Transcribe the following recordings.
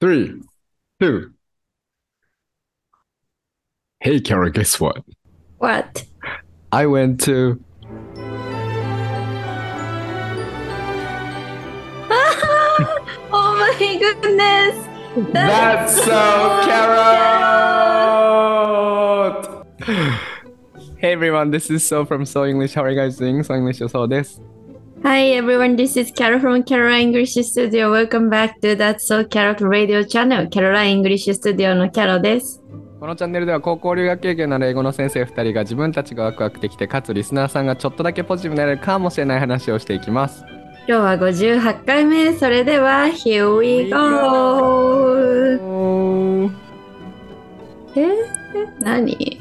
three, two. Hey, Kara, guess what? What? I went to. oh my goodness! That's, That's so carrot! hey everyone, this is So from So English. How are you guys doing? So English is So this. Hi everyone, this is Carol from Caroline English Studio. Welcome back to That's So Carrot Radio Channel. Caroline English Studio の Carol です。このチャンネルでは高校留学経験のある英語の先生2人が自分たちがワクワクできてかつリスナーさんがちょっとだけポジティブになれるかもしれない話をしていきます。今日は58回目。それでは、Here we go! え何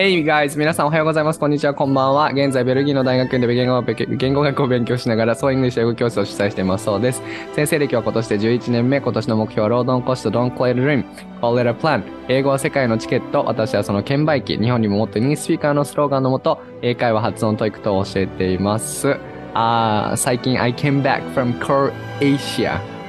Hey guys! 皆さんおはようございます。こんにちは、こんばんは。現在、ベルギーの大学院で言語学言語学を勉強しながら、そう English 英語教室を主催していますそうです。先生歴は今年で11年目。今年の目標は、ロードンコスト、Don't call it a dream, call it a plan。英語は世界のチケット。私はその券売機。日本にももっとニースピーカーのスローガンのもと、英会話発音 TOEIC 等を教えています。あ最近、I came back from Croatia。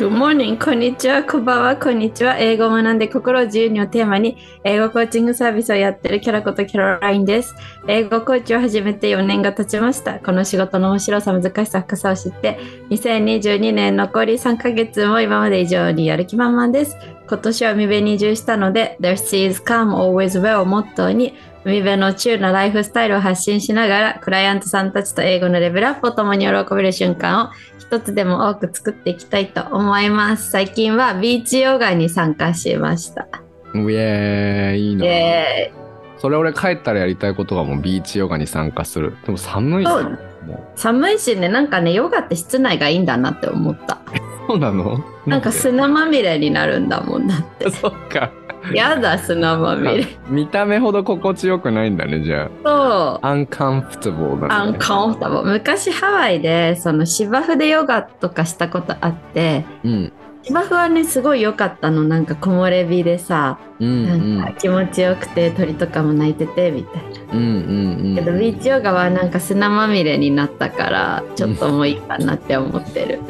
Good morning! こんにちは、こんばんは、こんにちは。英語を学んで心を自由にをテーマに英語コーチングサービスをやっているキャラことキャロラインです。英語コーチを始めて4年が経ちました。この仕事の面白さ、難しさ、深さを知って、2022年残り3ヶ月も今まで以上にやる気満々です。今年は海辺に移住したので、There is calm always well をモットーに、海辺のチューなライフスタイルを発信しながら、クライアントさんたちと英語のレベルアップを共に喜べる瞬間を一つでも多く作っていきたいと思います。最近はビーチヨガに参加しました。ウェーいいな。で、それ俺帰ったらやりたいことがもうビーチヨガに参加する。でも寒いな。そうもう寒いしね、なんかね、ヨガって室内がいいんだなって思った。そうなの？なんかで砂まみれになるんだもんだって。そっか。やだ、砂まみれ。見た目ほど心地よくないんだね、じゃそう。あ。uncomfortable だね。アンカンフタボ昔ハワイでその芝生でヨガとかしたことあってうん。芝生はねすごい良かったのなんか木漏れ日でさ、うんうん。なんか気持ちよくて鳥とかも鳴いててみたいな。うんうんうん。けどビーチヨガはなんか砂まみれになったからちょっともういいかなって思ってる。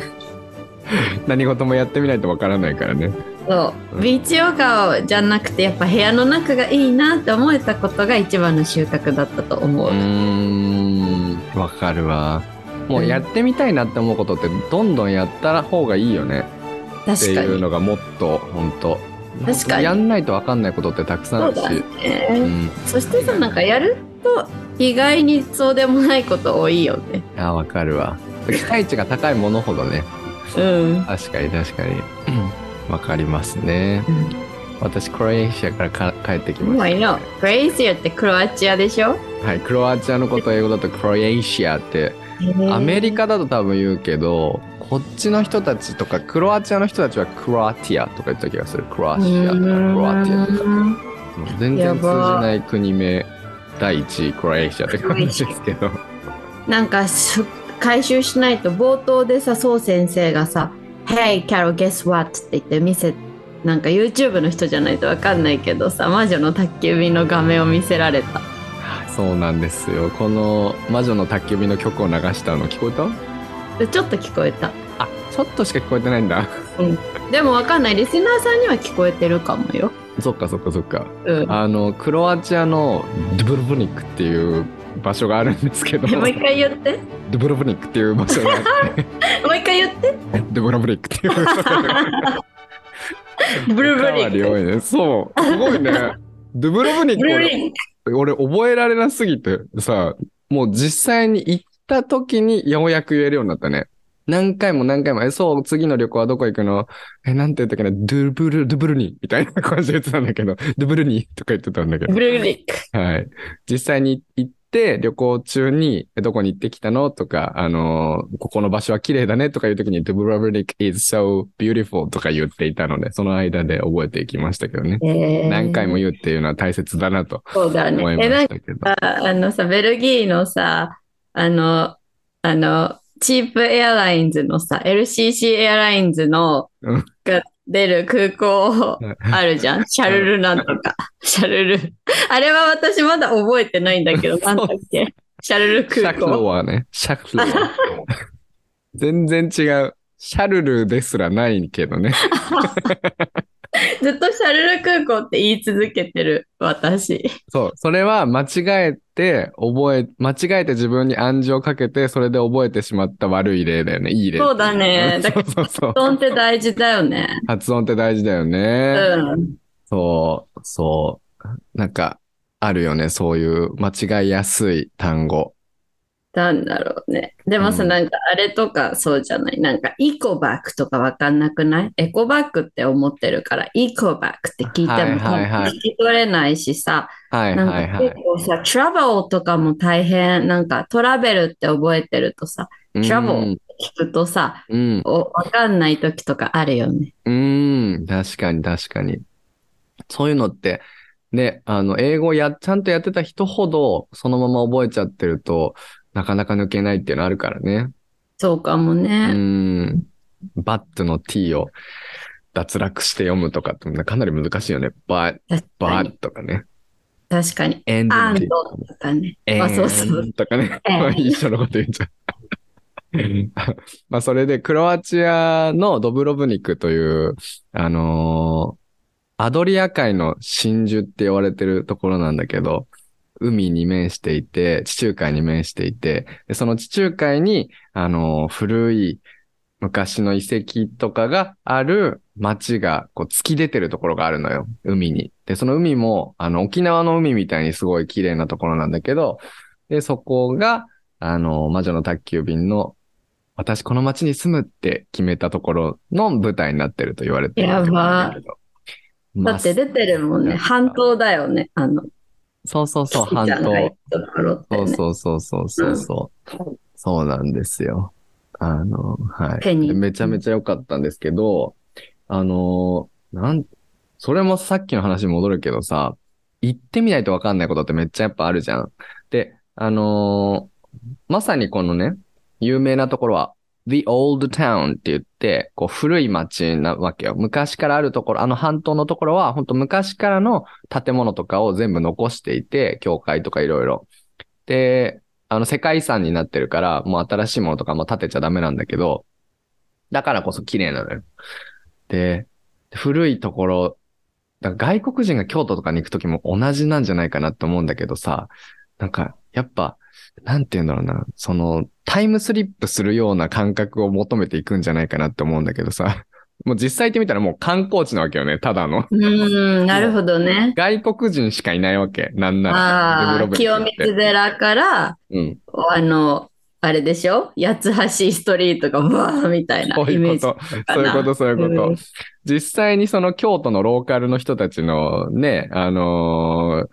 何事もやってみないとわからないからね。そうビーチヨガじゃなくてやっぱ部屋の中がいいなって思えたことが一番の収穫だったと思う。うーん。わかるわ。もうやってみたいなって思うことってどんどんやった方がいいよねって確かに。いうのがもっと本当確かにやんないとわかんないことってたくさんあるしそうだね。うん、そしてさなんかやると意外にそうでもないこと多いよね。あわかるわ期待値が高いものほどねうん。確かに確かにわかりますね。私クロエシアからか帰ってきましもうい。クレイジアってクロアチアでしょ？たはいクロアチアのことを英語だとクロエシアって。アメリカだと多分言うけどこっちの人たちとかクロアチアの人たちはクロアティアとか言った気がする。クロアチアとかクロアティアとか。うん全然通じない国名第一位クロエシアって感じですけど。なんかし回収しないと冒頭でさ、そう先生がさ、Hey, Carol, guess what? って言って見せ、なんか YouTube の人じゃないとわかんないけどさ、魔女の宅急便の画面を見せられた。そうなんですよこの「魔女の宅急便」の曲を流したの聞こえた？でちょっと聞こえた。あちょっとしか聞こえてないんだでもわかんない。リスナーさんには聞こえてるかもよ。そっかそっかそっかうん。あのクロアチアのドゥブロブニックっていう場所があるんですけど。もう一回言って。ドゥブロブニックっていう場所があって。もう一回言って。ドゥブロブニックっていう。場所がブルーブリッ多いね。そう。すごいね。ドゥブロブニック。俺覚えられなすぎてさもう実際に行った時にようやく言えるようになったね。何回も何回も、え、そう、次の旅行はどこ行くの？え、なんて言ったっけな、ドゥブル、ドゥブルニみたいな感じで言ってたんだけど、ドゥブルニとか言ってたんだけど。ブ、ルーブリック。はい。実際に行って、旅行中に、えどこに行ってきたの？とか、あのーここの場所は綺麗だねとかいう時に、ドゥブルブリック is so beautiful とか言っていたので、その間で覚えていきましたけどね。えー何回も言うっていうのは大切だなと思いまね。え、なんかしたけど。ああのさ、ベルギーのさ、あの、あの、チープエアラインズのさ、LCC エアラインズのうんが出る空港あるじゃん？シャルルなんとか。シャルル。あれは私まだ覚えてないんだけど、なんだっけ？シャルルシャクロ空港。はね、シャクロは。全然違う。シャルルですらないけどね。ずっとシャルル空港って言い続けてる私。そう。それは間違えて、覚え、間違えて自分に暗示をかけて、それで覚えてしまった悪い例だよね。いい例。そうだね。だから。発音って大事だよね。発音って大事だようね。ん。そう、そう。なんか、あるよね。そういう間違いやすい単語。なんだろうね。でもさ、うんなんかあれとかそうじゃない？なんかイコバックとかわかんなくない？エコバックって思ってるから、イコバックって聞いても聞き取れないしさ、はいなんかはいはい結。構さ、トラベルとかも大変、なんかトラベルって覚えてるとさ、うん travel 聞くとさ、うん。おわかんない時とかあるよね。うん。確かに確かに。そういうのって、ね、あの、英語や、ちゃんとやってた人ほど、そのまま覚えちゃってると、なかなか抜けないっていうのあるからね。そうかもうね。ん。バットの t を脱落して読むとかってかなり難しいよね。バッ、バに。ッとかね。確かに。エンドアンドとかね。えあ、そうそう。ーとかね。えー一緒のこと言っちゃう。まあ、それで、クロアチアのドブロブニクという、あのーアドリア海の真珠って言われてるところなんだけど、海に面していて、地中海に面していて、でその地中海に、あのー古い昔の遺跡とかがある街がこう突き出てるところがあるのよ。海に。で、その海も、あの、沖縄の海みたいにすごい綺麗なところなんだけど、で、そこが、あの、魔女の宅急便の、私この街に住むって決めたところの舞台になってると言われてるやばだって出てるもんね。半島だよね。あの、そうそうそう、半島。そうそうそうそうそうそう。そうなんですよ。あの、はい。めちゃめちゃ良かったんですけど、あの、なん、それもさっきの話に戻るけどさ、行ってみないとわかんないことってめっちゃやっぱあるじゃん。で、あのまさにこのね、有名なところは、The Old Town って言って、こう古い街なわけよ。昔からあるところ、あの半島のところは、本当昔からの建物とかを全部残していて、教会とかいろいろ。で、あの世界遺産になってるから、もう新しいものとかも建てちゃダメなんだけど、だからこそ綺麗なのよ。で、古いところ、だから外国人が京都とかに行くときも同じなんじゃないかなって思うんだけどさ、なんか、やっぱ、なんて言うんだろうな、その、タイムスリップするような感覚を求めていくんじゃないかなって思うんだけどさ、もう実際行ってみたらもう観光地なわけよね、ただの。うーん、なるほどね。外国人しかいないわけ、なんなら。ああ、清水寺から、うん。あの、あれでしょ？八つ橋ストリートがわーみたいなそうイメージいうこと。そういうこと、そういうこと。うん実際にその京都のローカルの人たちのね、あのー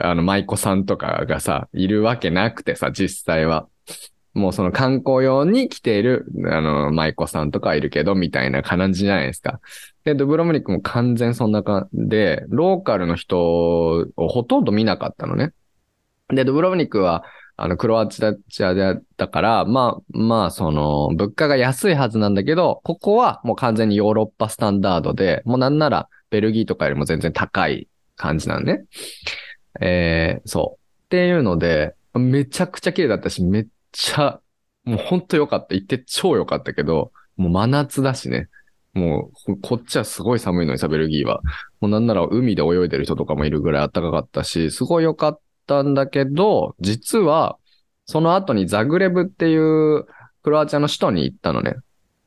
あの、舞妓さんとかがさ、いるわけなくてさ、実際は。もうその観光用に来ている、あの、舞妓さんとかいるけど、みたいな感じじゃないですか。で、ドブロムニクも完全そんな感じで、ローカルの人をほとんど見なかったのね。で、ドブロムニクは、あの、クロアチアでだから、まあ、まあ、その、物価が安いはずなんだけど、ここはもう完全にヨーロッパスタンダードで、もうなんならベルギーとかよりも全然高い感じなのね。えー、そう。っていうので、めちゃくちゃ綺麗だったし、めっちゃ、もうほんと良かった。行って超良かったけど、もう真夏だしね。もう、こっちはすごい寒いのにさ、ベルギーは。もうなんなら海で泳いでる人とかもいるぐらい暖かかったし、すごい良かったんだけど、実は、その後にザグレブっていうクロアチアの首都に行ったのね。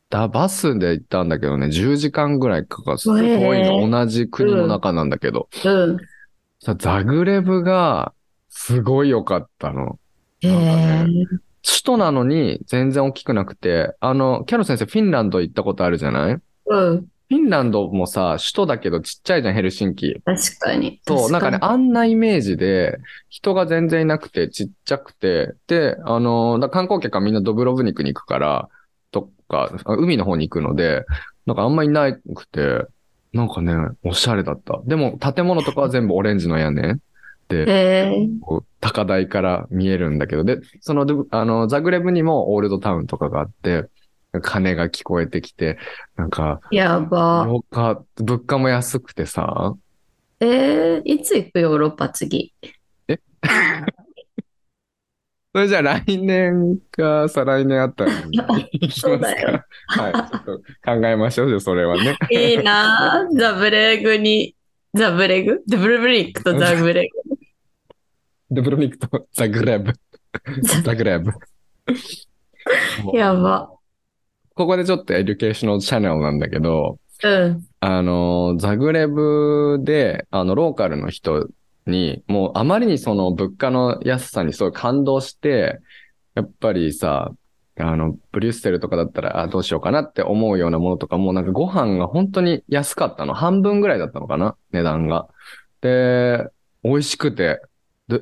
だ、バスで行ったんだけどね、10時間ぐらいかかる。すごいの、同じ国の中なんだけど。うん。さ、ザグレブが、すごい良かったの。へえ。首都なのに全然大きくなくて、あの、キャロ先生、フィンランド行ったことあるじゃない？フうん。ィンランドもさ、首都だけどちっちゃいじゃん、ヘルシンキ。確かに。そう、なんかね、確あんなイメージで、人が全然いなくて、ちっちゃくて、で、あの、だ観光客はみんなドブロブニクに行くから、とか、あ海の方に行くので、なんかあんまいなくて、なんかね、おしゃれだった。でも、建物とかは全部オレンジの屋根。で、高台から見えるんだけど、で、そのあの、ザグレブにもオールドタウンとかがあって、鐘が聞こえてきて、なんか、やば。よか物価も安くてさ、えー、いつ行くヨーロッパ次？それじゃあ来年か再来年あったら行きますそうだよか。はい。ちょっと考えましょうよ、それはね。いいなぁザブレグに、ザブレグ？ザブレブリックとザブレドブロニクとザグレブ。ザグレブ。グ。やば。ここでちょっと educational channel なんだけど、うん。あの、ザグレブで、あの、ローカルの人に、もうあまりにその物価の安さにすごい感動して、やっぱりさ、あの、ブリュッセルとかだったら、あ、どうしようかなって思うようなものとかも、なんかご飯が本当に安かったの。半分ぐらいだったのかな値段が。で、美味しくて。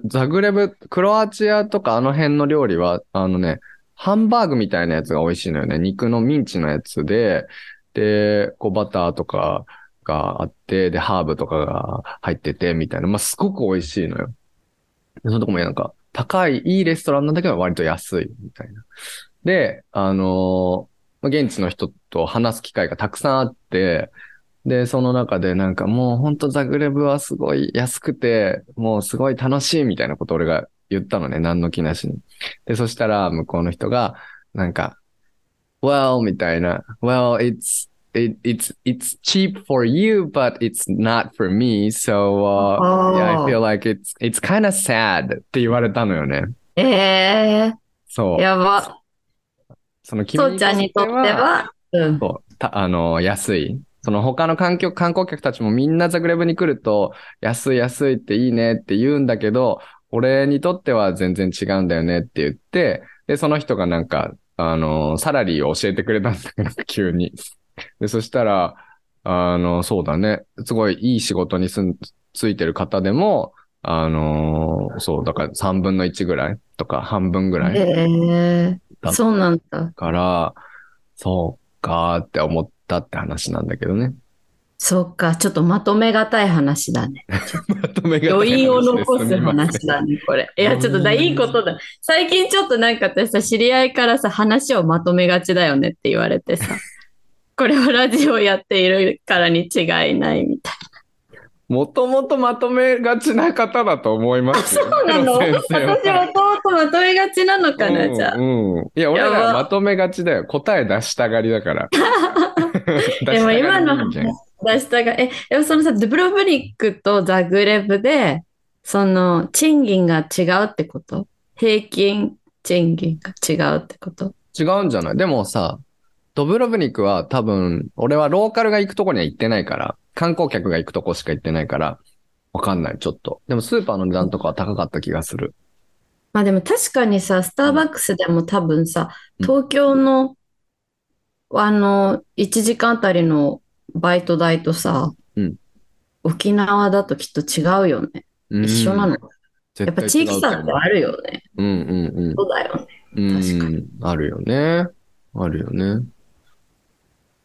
ザグレブ、クロアチアとかあの辺の料理は、あのね、ハンバーグみたいなやつが美味しいのよね。肉のミンチのやつで、で、こうバターとかがあって、で、ハーブとかが入ってて、みたいな。まあ、すごく美味しいのよ。でそのとこもなんか、高い、いいレストランなんだけど割と安い、みたいな。で、あのーまあ現地の人と話す機会がたくさんあって、で、その中でなんかもうほんとザグレブはすごい安くて、もうすごい楽しいみたいなことを俺が言ったのね、何の気なしに。で、そしたら向こうの人が、なんか、well, みたいな、well, it's, it, it's, it's cheap for you, but it's not for me, so, uh, yeah, I feel like it's, it's kind of sad って言われたのよね。えー、そう。やば。その君そうちゃんにとっては、うん。そう、た、あの、安い。その他の環境、観光客たちもみんなザグレブに来ると、安い安いっていいねって言うんだけど、俺にとっては全然違うんだよねって言って、で、その人がなんか、あの、サラリーを教えてくれたんだけど、急に。で、そしたら、あの、そうだね。すごいいい仕事にすん、ついてる方でも、あの、そう、だから3分の1ぐらいとか半分ぐらいえー、そうなんだ。から、そうかーって思ったって話なんだけどね。そうか、ちょっとまとめがたい話だね。まとめが余韻を残す話だね、これ。いや、ちょっとだ、いいことだ。最近ちょっとなんか私さ、知り合いからさ、話をまとめがちだよねって言われてさ、これはラジオやっているからに違いないみたいもともとまとめがちな方だと思います。そうなの？先私もともとまとめがちなのかな、じゃあ。うん、うん。いや、俺らまとめがちだよ。答え出したがりだから。でも今の出したがり人間出したが、え、でもそのさ、ドゥブロブニックとザグレブで、その、賃金が違うってこと？平均賃金が違うってこと？違うんじゃない？でもさ、ドブロブニクは多分、俺はローカルが行くとこには行ってないから、観光客が行くとこしか行ってないから、わかんない、ちょっと。でもスーパーの値段とかは高かった気がする。まあでも確かにさ、スターバックスでも多分さ、うん東京の、あの、1時間あたりのバイト代とさ、うん沖縄だときっと違うよね。うん一緒なの。や絶っぱ地域差ってあるよね。うんうんそうだよね。うん。確かうん。あるよね。あるよね。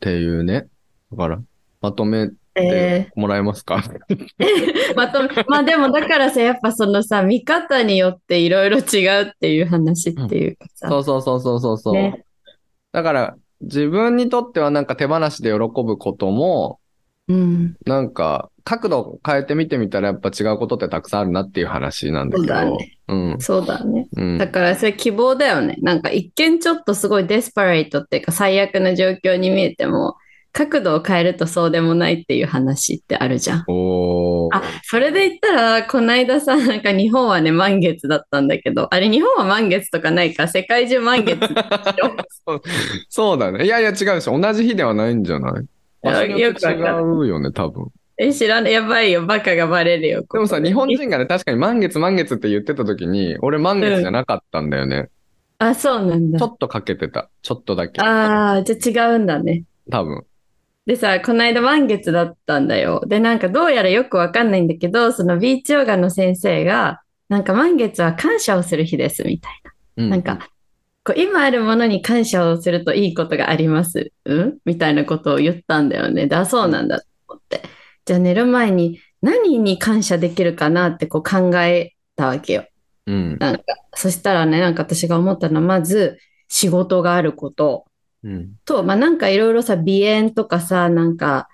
っていうね。だから、まとめえてもらえますか、ー、まとめ、まあでもだからさ、やっぱそのさ、見方によっていろいろ違うっていう話っていうかさ、そうそうそうそうそうそう。ね。だから、自分にとってはなんか手放しで喜ぶことも、うん、なんか角度を変えて見てみたらやっぱ違うことってたくさんあるなっていう話なんだけど。そうだねうん。そうだね。うん。だからそれ希望だよね。なんか一見ちょっとすごいデスパレートっていうか最悪な状況に見えても、角度を変えるとそうでもないっていう話ってあるじゃん。あ、それで言ったら、この間さ、なんか日本はね、満月だったんだけど、あれ日本は満月とかないか、世界中満月 そうそうだね。いやいや違うでしょ。同じ日ではないんじゃない場所によって違うよね、多分。え、知らない。やばいよ。バカがバレるよ。でもさ、日本人がね、確かに満月満月って言ってた時に、俺満月じゃなかったんだよね。あ、そうなんだちょ。っとかけてた。ちょっとだけ。ああ、じゃあ違うんだね。多分。でさ、この間満月だったんだよ。で、なんかどうやらよくわかんないんだけど、そのビーチヨガの先生が、なんか満月は感謝をする日ですみたいな。うん。なんか、こう今あるものに感謝をするといいことがあります？うん？みたいなことを言ったんだよね。だ、そうなんだと思って。じゃあ寝る前に何に感謝できるかなってこう考えたわけよ。うん。なんか、そしたらね、なんか私が思ったのは、まず仕事があること。うん。と、まあなんかいろいろさ、鼻炎とかさ、なんか、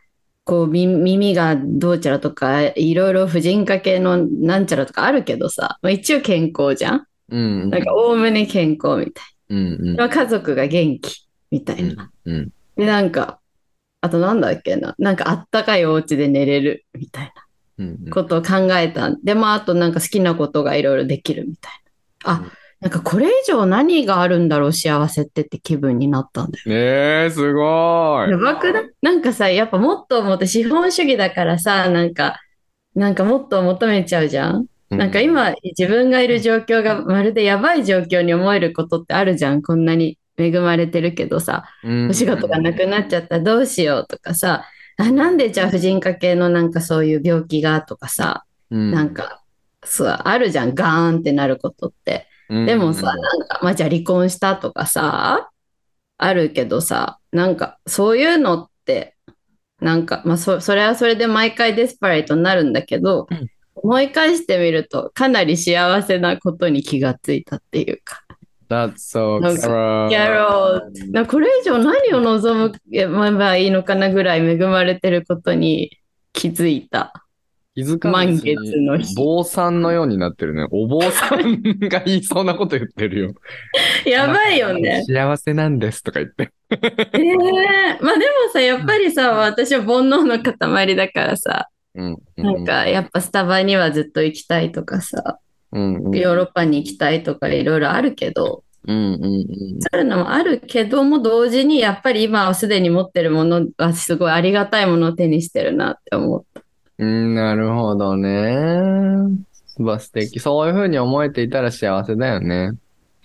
こうみ耳がどうちゃらとか、いろいろ婦人科系のなんちゃらとかあるけどさ、まあ、一応健康じゃんうん。なんか、おおむね健康みたいうんうんな。家族が元気みたいな。うん。で、なんか、あとなんだっけな。なんかあったかいお家で寝れるみたいうんなことを考えたんで、まあ、あとなんか好きなことがいろいろできるみたいな。あ、なんかこれ以上何があるんだろう幸せってって気分になったんだよ。ねえ、すごい。やばくない？なんかさ、やっぱもっともっと資本主義だからさ、なんか、なんかもっと求めちゃうじゃん。なんか今自分がいる状況がまるでやばい状況に思えることってあるじゃん。こんなに恵まれてるけどさ、うん、お仕事がなくなっちゃったらどうしようとかさ、あ、なんでじゃあ婦人科系のなんかそういう病気がとかさ、うん、なんか、そう、あるじゃん。ガーンってなることって。うん、でもさ、なんか、まあ、じゃあ離婚したとかさ、あるけどさ、なんか、そういうのって、なんか、まあ、そ、それはそれで毎回デスパレートになるんだけど、うん思い返してみると、かなり幸せなことに気がついたっていうか。That's so なんか Carol. ギャローなこれ以上何を望めばいいのかなぐらい恵まれてることに気づいた。気づか満月の日坊さんのようになってるね。お坊さんが言いそうなこと言ってるよ。やばいよね。幸せなんですとか言って。ええまあでもさ、やっぱりさ、私は煩悩の塊だからさ、うん。なんかやっぱスタバにはずっと行きたいとかさ、うん、うん。ヨーロッパに行きたいとかいろいろあるけど、うん、うん、そういうのもあるけども同時にやっぱり今はすでに持ってるものはすごいありがたいものを手にしてるなって思った。うん。なるほどね。すば素敵。そういうふうに思えていたら幸せだよね。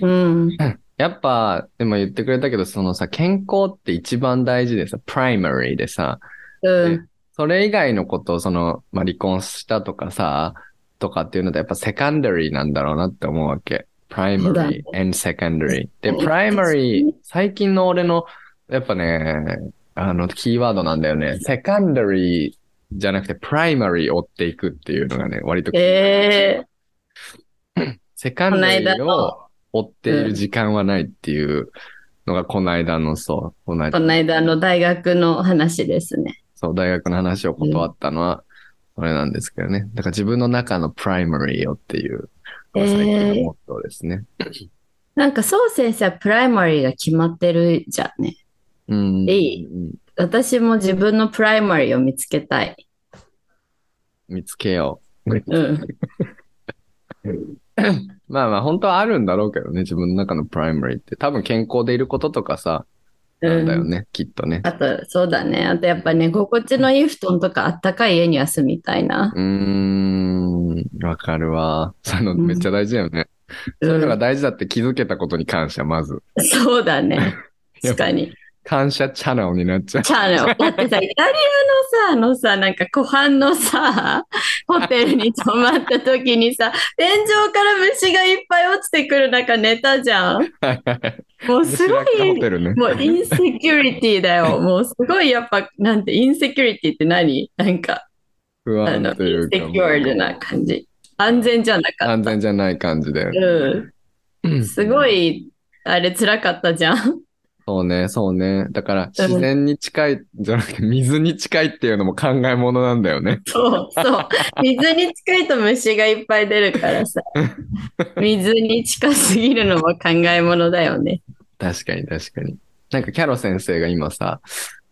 うん。やっぱ、でも言ってくれたけど、そのさ、健康って一番大事でさ、プライマリーでさ、うん。それ以外のことを、その、まあ、離婚したとかさ、とかっていうので、やっぱ secondary なんだろうなって思うわけ。そうだ primary and secondary。で、うん primary、最近の俺の、やっぱね、あの、キーワードなんだよね。 secondary じゃなくて、 primary 追っていくっていうのがね、割と、え secondaryーを追っている時間はないっていうのが、この間の、そう、このー、こ間の間の大学の話ですね。そう、大学の話を断ったのは、それなんですけどね。だから自分の中の primary をっていう、えー最近のモットーですね。なんかそう先生は primary が決まってるじゃんね。うん。いいうん私も自分の primary を見つけたい。見つけようん。う。まあまあ、本当はあるんだろうけどね、自分の中の primary って。多分健康でいることとかさ、なんだよね、きっとね。あと、そうだね。あとやっぱね、心地のいい布団とかあったかい家には住みたいな。うーん、わかるわ。そのめっちゃ大事だよね。そういうのが大事だって気づけたことに感謝、まず。そうだね。確かに。感謝チャンネルになっちゃう。チャンネル。だってさ、イタリアのさ、あのさ、なんか湖畔のさ、ホテルに泊まった時にさ、天井から虫がいっぱい落ちてくる中寝たじゃん。もうすごホい、ね。もうインセキュリティだよ。もうすごいやっぱ、なんて、インセキュリティって何？なんか、不安というか。セキュアルな感じ。安全じゃなかった。安全じゃない感じで。うん。すごい、あれ辛かったじゃん。そうね、そうね。だから、自然に近い、じゃなくて、水に近いっていうのも考え物なんだよね。そうそう。水に近いと虫がいっぱい出るからさ。水に近すぎるのも考え物だよね。確かに、確かに。なんか、キャロ先生が今さ、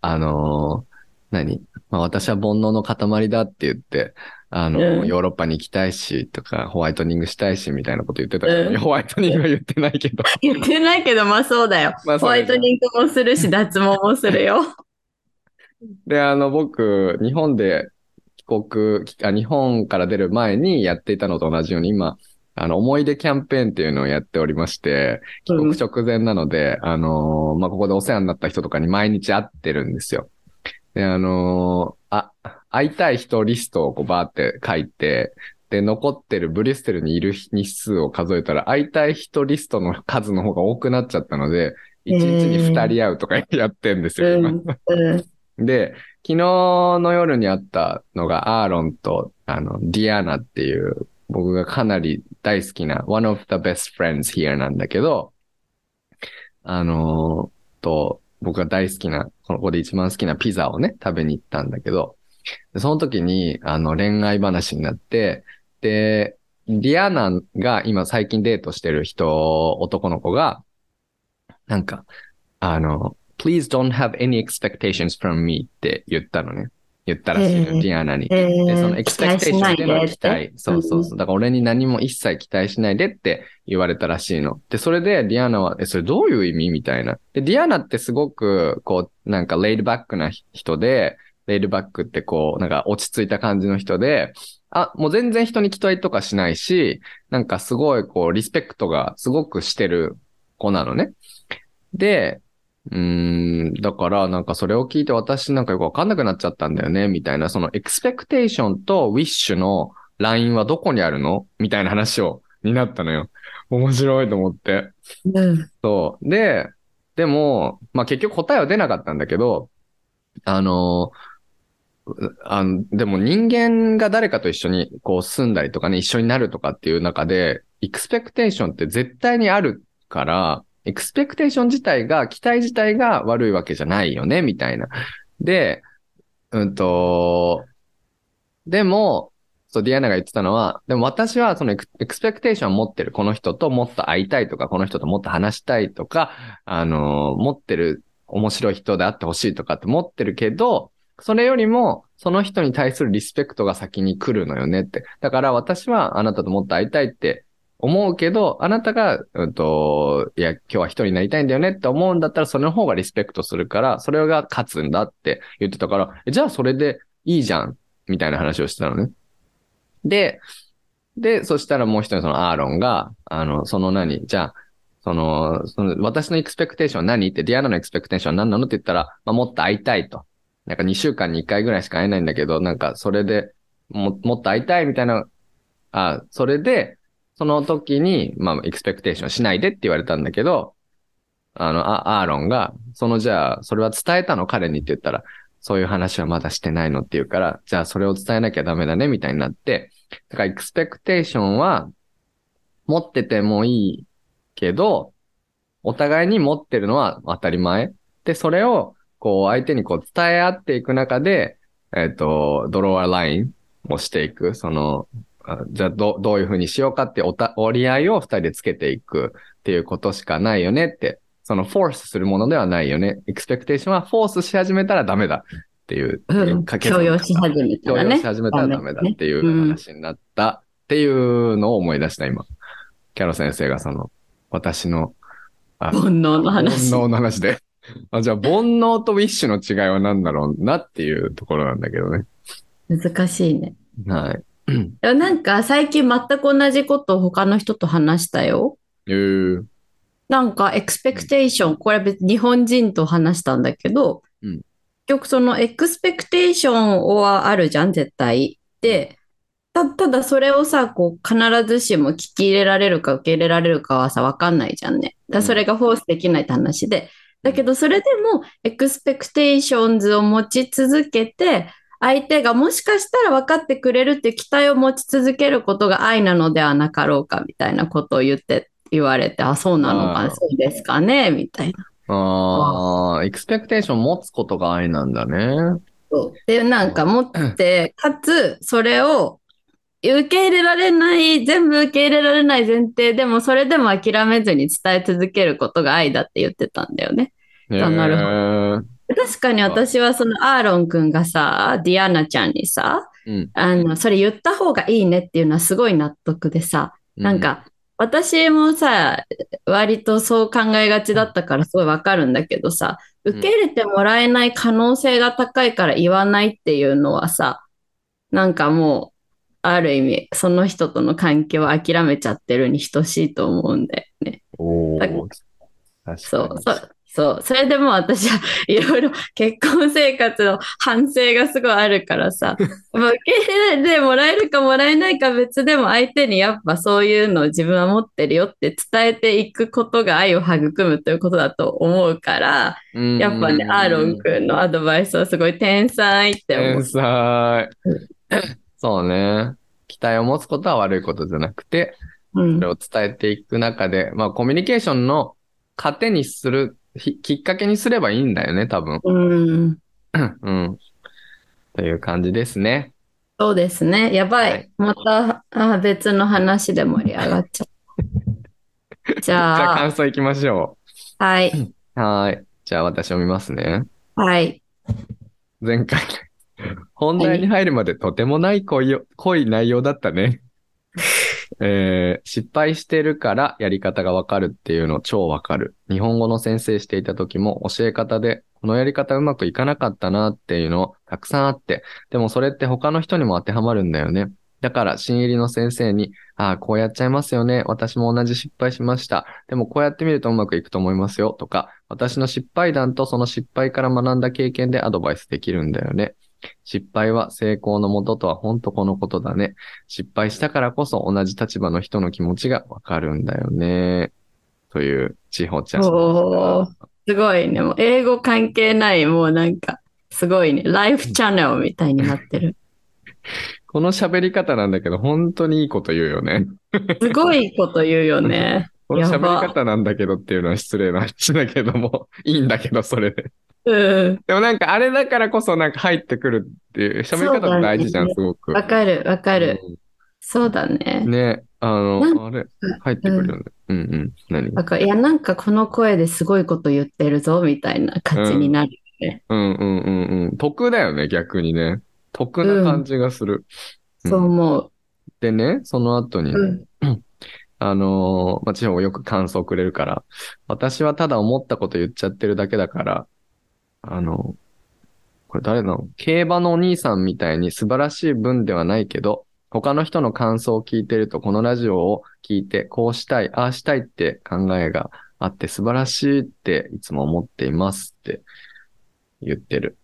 あのー何？まあ、私は煩悩の塊だって言って、あの、うんヨーロッパに行きたいし、とか、ホワイトニングしたいし、みたいなこと言ってたけど、うんホワイトニングは言ってないけど。言ってないけど、まあそうだよ。まあホワイトニングもするし、脱毛もするよ。で、あの、僕、日本で帰国、あ日本から出る前にやっていたのと同じように、今、あの、思い出キャンペーンっていうのをやっておりまして、帰国直前なので、あのーまあ、ここでお世話になった人とかに毎日会ってるんですよ。で、あのーあ、会いたい人リストをこうバーって書いて、で、残ってるブリステルにいる日数を数えたら、会いたい人リストの数の方が多くなっちゃったので、1日に2人会うとかやってんですよ、今。で、昨日の夜に会ったのがアーロンと、あの、ディアナっていう、僕がかなり大好きな、one of the best friends here なんだけど、あのーと、僕が大好きな、ここで一番好きなピザをね、食べに行ったんだけど、でその時に、あの、恋愛話になって、で、ディアナが今最近デートしてる人、男の子が、なんか、あの、please don't have any expectations from me って言ったのね。言ったらしいの、へえディアナに。えで、そのー、期待し expectation ないっていうのは期待。そうそうそう。だから俺に何も一切期待しないでって言われたらしいの。で、それでディアナは、え、それどういう意味？みたいな。で、ディアナってすごく、こう、なんか laid back な人で、 laid back ってこう、なんか落ち着いた感じの人で、あ、もう全然人に期待とかしないし、なんかすごいこう、リスペクトがすごくしてる子なのね。で、うーん、だからなんかそれを聞いて私なんかよくわかんなくなっちゃったんだよね、みたいな、そのエクスペクテーションとウィッシュのラインはどこにあるの？みたいな話を、になったのよ。面白いと思って。うん。そう。で、でも、まあ結局答えは出なかったんだけど、あの、うあの、でも人間が誰かと一緒にこう住んだりとかね、一緒になるとかっていう中で、 expectation って絶対にあるから、 expectation 自体が、期待自体が悪いわけじゃないよね、みたいな。で、うんと、でも、そう、ディアナが言ってたのは、でも私はその expec- expectation 持ってるこの人ともっと会いたいとか、この人ともっと話したいとか、あの、持ってる面白い人であってほしいとかって持ってるけど、それよりも、その人に対するリスペクトが先に来るのよねって。だから私はあなたともっと会いたいって思うけど、あなたが、うんと、いや、今日は一人になりたいんだよねって思うんだったら、その方がリスペクトするから、それが勝つんだって言ってたから、じゃあそれでいいじゃん、みたいな話をしてたのね。で、で、そしたらもう一人そのアーロンが、あの、その何、じゃあ、その、その、私の expectation は何？って、ディアナの expectation は何なの？って言ったら、まあ、もっと会いたいと。なんか2週間に1回ぐらいしか会えないんだけど、なんかそれでも、もっと会いたいみたいな、あ、それで、その時に、まあ、エクスペクテーションしないでって言われたんだけど、あの、あアーロンが、そのじゃあ、それは伝えたの彼にって言ったら、そういう話はまだしてないのって言うから、じゃあそれを伝えなきゃダメだねみたいになって、だからエクスペクテーションは持っててもいいけど、お互いに持ってるのは当たり前。で、それを、こう相手にこう伝え合っていく中で、えっ、と、ドローアラインをしていく。その、あじゃあどどういうふうにしようかっておた折り合いを二人でつけていくっていうことしかないよねって。そのフォースするものではないよね。エクスペクテーションはフォースし始めたらダメだっていう。うん。かけ算強要し始めた強らね。要し始めたらダメだっていう話になったっていうのを思い出した今。キャロ先生がその、私の、あ煩悩の話。煩悩の話で。あじゃあ、煩悩とウィッシュの違いは何だろうなっていうところなんだけどね。難しいね。はい。なんか最近全く同じことを他の人と話したよ。えー、なんかエクスペクテーション、これは別に日本人と話したんだけど、うん結局そのエクスペクテーションはあるじゃん、絶対。で、たただそれをさ、こう必ずしも聞き入れられるか受け入れられるかはさ、わかんないじゃんね。だそれがフォースできないって話で。だけどそれでも expectations を持ち続けて、相手がもしかしたら分かってくれるって期待を持ち続けることが愛なのではなかろうかみたいなことを言って、言われて、あ、そうなのか、そうですかね、みたいな。ああ、 expectation 持つことが愛なんだね。そうで、なんか持って、かつ、それを受け入れられない、全部受け入れられない前提でも、それでも諦めずに伝え続けることが愛だって言ってたんだよね。あなるほどほ確かに私はそのアーロン君がさ、ディアナちゃんにさ、ど。うん。あの、それ言った方がいいねっていうのはすごい納得でさ、なんか、私もさ、割とそう考えがちだったからすごいわかるんだけどさ、ん受け入れてもらえない可能性が高いから言わないっていうのはさ、なんかもう、ある意味、その人との関係を諦めちゃってるに等しいと思うんだよね。おお。そう、そう、そう。それでも私はいろいろ結婚生活の反省がすごいあるからさ、ま あ受け入れてもらえるかもらえないか別でも相手にやっぱそういうのを自分は持ってるよって伝えていくことが愛を育むということだと思うから、やっぱね、アーロン君のアドバイスはすごい天才って思天う。才。そうね。期待を持つことは悪いことじゃなくて、うんそれを伝えていく中で、まあコミュニケーションの糧にする、ひきっかけにすればいいんだよね、多分。うん。うん。という感じですね。そうですね。やばい。はいまたあ別の話で盛り上がっちゃう。じ じゃあゃあ、感想いきましょはい。う。はーい。じゃあ私読みますね。はい。前回、本題に入るまでとてもない濃いよ濃い内容だったね。えー失敗してるからやり方がわかるっていうの超わかる。日本語の先生していた時も教え方でこのやり方うまくいかなかったなっていうのたくさんあって、でもそれって他の人にも当てはまるんだよね。だから新入りの先生に、ああ、こうやっちゃいますよね。私も同じ失敗しました。でもこうやってみるとうまくいくと思いますよ。とか、私の失敗談とその失敗から学んだ経験でアドバイスできるんだよね。失敗は成功のもととは本当このことだね。失敗したからこそ同じ立場の人の気持ちがわかるんだよね。という、ちほちゃん。すごいね。もう英語関係ない、もうなんか、すごいね。ライフチャンネルみたいになってる。この喋り方なんだけど、本当にいいこと言うよね。すごいこと言うよね。この喋り方なんだけどっていうのは失礼な話だけども、いいんだけど、それで。うん。でもなんかあれだからこそなんか入ってくるっていう、喋り方って大事じゃん、そうすごく。わかる、わかる。うそうだねん。ね、あの、あれ、入ってくるよね。うんうん。何？わかるいや、なんかこの声ですごいこと言ってるぞ、みたいな感じになる。うんうんうんうん。得だよね、逆にね。得な感じがする。うんそう思でね、その後に、う。うん。あのーまあ、地方よく感想くれるから、私はただ思ったこと言っちゃってるだけだから、あの、これ誰なの？競馬のお兄さんみたいに素晴らしい文ではないけど、他の人の感想を聞いてると、このラジオを聞いて、こうしたい、ああしたいって考えがあって素晴らしいっていつも思っていますって言ってる。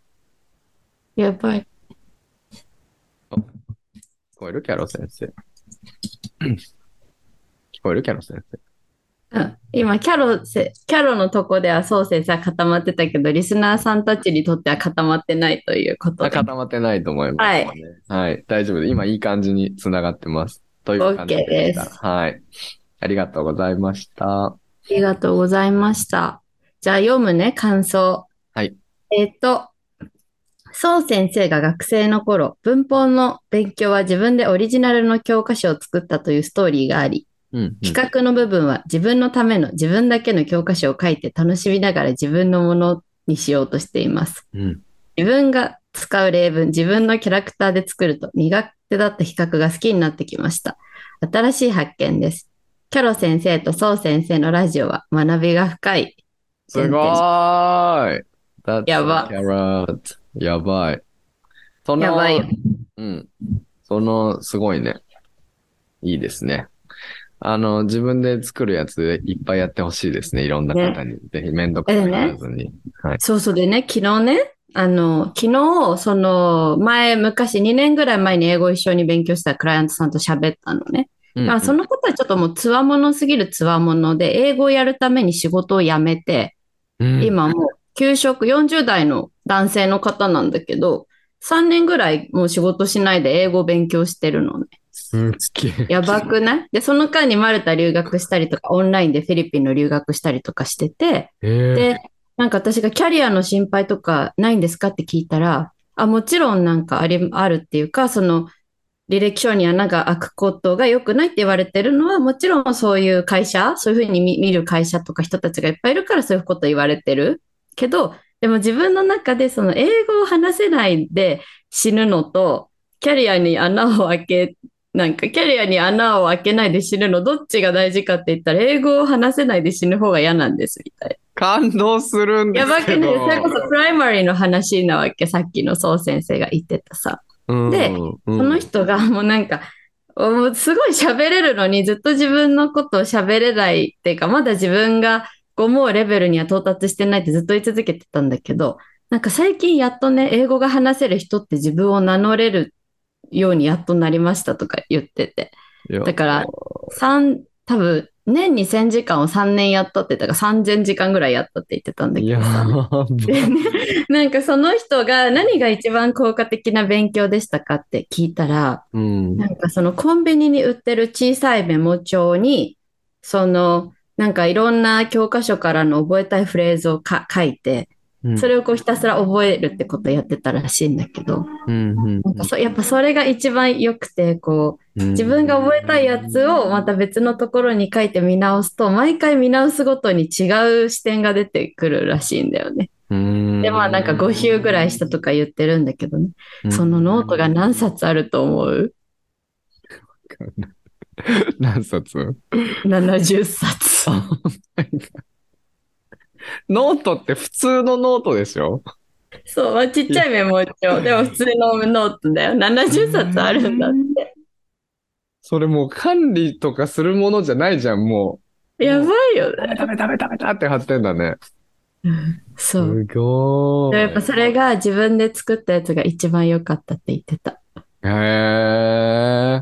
やばい。聞こえる？キャロ先生。聞こえるキャロ先生。うん今、キャロせ、キャロのとこではそう先生は固まってたけど、リスナーさんたちにとっては固まってないということあ、で。固まってないと思います、ね。はい。大丈夫です。今いい感じに繋がってます。という感じでした。ですはい。ありがとうございました。ありがとうございました。じゃあ読むね、感想。はい。えっと、そう先生が学生の頃、文法の勉強は自分でオリジナルの教科書を作ったというストーリーがあり、うん、うん。企画の部分は自分のための自分だけの教科書を書いて楽しみながら自分のものにしようとしています。うん。自分が使う例文、自分のキャラクターで作ると苦手だった比較が好きになってきました。新しい発見です。キャロ先生とソウ先生のラジオは学びが深い。すごーいやば.やばい。その、やばいよ。うん。その、すごいね。いいですね。あの、自分で作るやつでいっぱいやってほしいですね。いろんな方に。ぜひめんどくさらずに。はい。そうそうでね、昨日ね、あの、昨日、その、前、昔、2年ぐらい前に英語一緒に勉強したクライアントさんと喋ったのね。うんまあ、その方はちょっともうつわものすぎるつわもので、英語をやるために仕事を辞めて、うん今もう休職、40代の男性の方なんだけど、3年ぐらいもう仕事しないで英語を勉強してるのね。やばくない？で、その間にマルタ留学したりとか、オンラインでフィリピンの留学したりとかしてて、えー。で、なんか私がキャリアの心配とかないんですかって聞いたら、あ、もちろんなんかあり、あるっていうか、その、履歴書に穴が開くことが良くないって言われてるのは、もちろんそういう会社、そういうふうに見見る会社とか人たちがいっぱいいるからそういうこと言われてる。けど、でも自分の中でその英語を話せないで死ぬのと、キャリアに穴を開け、なんかキャリアに穴を開けないで死ぬの、どっちが大事かって言ったら、英語を話せないで死ぬ方が嫌なんです、みたいな。感動するんでやばくね。それこそプライマリーの話なわけ、さっきのそう先生が言ってたさ。うんでうんその人がもうなんか、もうすごい喋れるのにずっと自分のことを喋れないっていうか、まだ自分が思うレベルには到達してないってずっと言い続けてたんだけど、なんか最近やっとね、英語が話せる人って自分を名乗れるようにやっとなりましたとか言ってて。だから、三多分、年に1000時間を3年やったって言ったから3000時間ぐらいやったって言ってたんだけどでね、なんかその人が何が一番効果的な勉強でしたかって聞いたら、うん。なんかそのコンビニに売ってる小さいメモ帳に、そのなんかいろんな教科書からの覚えたいフレーズをか書いて、うんそれをこうひたすら覚えるってことをやってたらしいんだけど、なんかそやっぱそれが一番良くて、こう、うん自分が覚えたいやつをまた別のところに書いて見直すと、毎回見直すごとに違う視点が出てくるらしいんだよね。うんで、まあなんか5週ぐらいしたとか言ってるんだけどね。そのノートが何冊あると思う？何冊 ?70 冊。ノートって普通のノートでしょ？そう、まあ、ちっちゃいメモ帳。でも普通のノートだよ。70冊あるんだって。それもう管理とかするものじゃないじゃん、もやばいよう。ね。ダメダメダメダメって貼ってんだね。そう。すごい。やっぱそれが自分で作ったやつが一番良かったって言ってた。へえ。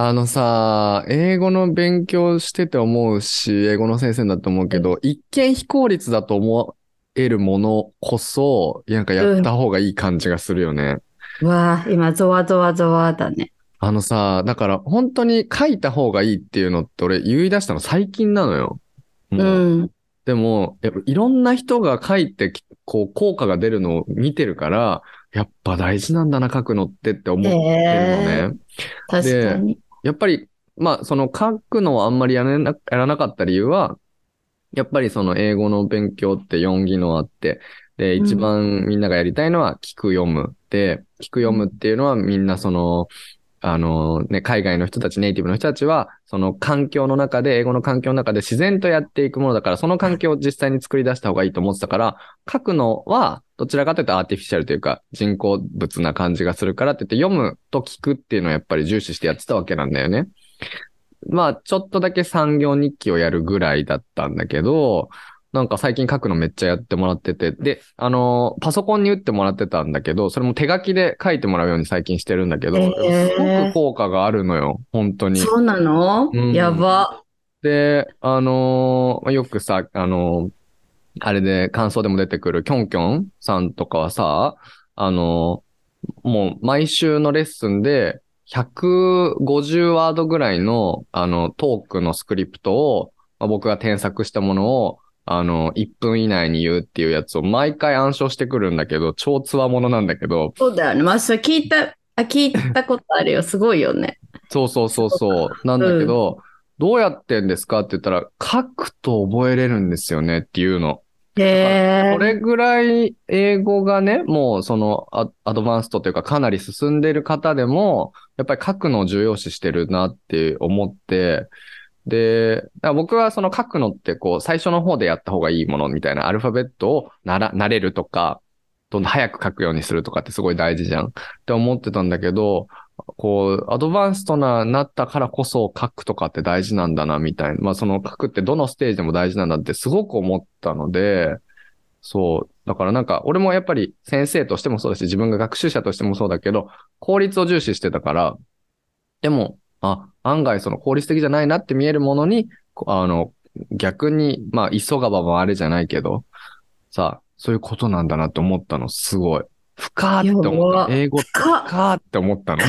あのさ、英語の勉強してて思うし、英語の先生だと思うけど、一見非効率だと思えるものこそ、なんかやった方がいい感じがするよね。わあ、今、ゾワゾワゾワだね。あのさ、だから本当に書いた方がいいっていうのって俺言い出したの最近なのよ。う。んでも、やっぱいろんな人が書いてき、こう、効果が出るのを見てるから、やっぱ大事なんだな、書くのってって思ってるのへね。確かに。やっぱり、まあ、その書くのをあんまりやれなやらなかった理由は、やっぱりその英語の勉強って4技能あって、で、うん一番みんながやりたいのは聞く読む。で、聞く読むっていうのはみんなその、あのね、海外の人たち、ネイティブの人たちは、その環境の中で、英語の環境の中で自然とやっていくものだから、その環境を実際に作り出した方がいいと思ってたから、書くのは、どちらかというとアーティフィシャルというか、人工物な感じがするからって言って、読むと聞くっていうのをやっぱり重視してやってたわけなんだよね。まあ、ちょっとだけ産業日記をやるぐらいだったんだけど、なんか最近書くのめっちゃやってもらってて、で、あのパソコンに打ってもらってたんだけど、それも手書きで書いてもらうように最近してるんだけど、へーすごく効果があるのよ、本当に。そうなの、うんやば。で、あのーまあよくさ、あのーあれで感想でも出てくるキョンキョンさんとかはさ、あのーもう毎週のレッスンで150ワードぐらいの、あの、トークのスクリプトを、まあ僕が添削したものを、あの、1分以内に言うっていうやつを毎回暗唱してくるんだけど、超つわものなんだけど、そうだよね。まあ、それ聞いた、あ、聞いたことあるよ。すごいよね。そうそうそうそう。なんだけど、どうやってんですかって言ったら、書くと覚えれるんですよねっていうの。へえ。これぐらい英語がね、もうそのアアドバンストというかかなり進んでる方でも、やっぱり書くのを重要視してるなって思って、で、僕はその書くのってこう最初の方でやった方がいいものみたいなアルファベットをなら、慣れるとか、どんどん早く書くようにするとかってすごい大事じゃんって思ってたんだけど、こう、アドバンストな、なったからこそ書くとかって大事なんだな、みたいな。まあその書くってどのステージでも大事なんだってすごく思ったので、そう。だからなんか、俺もやっぱり先生としてもそうだし、自分が学習者としてもそうだけど、効率を重視してたから、でも、あ、案外その効率的じゃないなって見えるものに、あの、逆に、まあ、急がばもあれじゃないけど、さあ、そういうことなんだなって思ったの、すごい。深ーって思った。英語か、深ーって思ったの？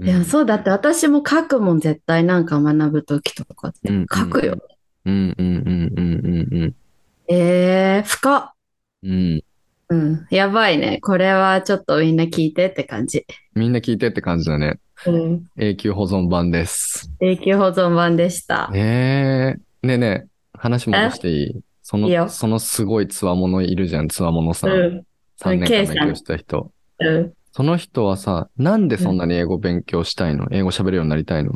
いや、そうだって私も書くもん絶対なんか学ぶときとかってうん書くよ。うんうんうんうんうんえー、深っ。うん。うん。うん。やばいね。これはちょっとみんな聞いてって感じ。みんな聞いてって感じだね。うん。永久保存版です。永久保存版でした。ねえ。ねえねえ、話戻していい？そいいそのすごいつわものいるじゃん、つわものさん。うん。3年間勉強した人。うん。その人はさ、なんでそんなに英語勉強したいの？英語喋れるようになりたいの？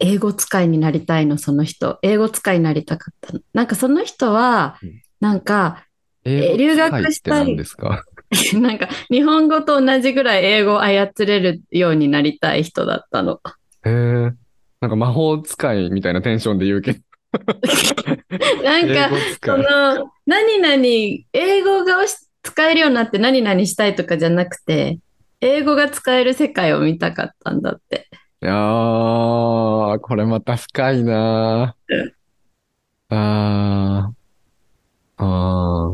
英語使いになりたいの、その人。英語使いになりたかったの。なんかその人はうん、なんか、英語留学したい何ですか？なんか日本語と同じぐらい英語を操れるようになりたい人だったの。へえ。なんか魔法使いみたいなテンションで言うけど。なんかそ。の、何々、英語がし使えるようになって何々したいとかじゃなくて、英語が使える世界を見たかったんだって。いやー、これまた深いなうんあー。あ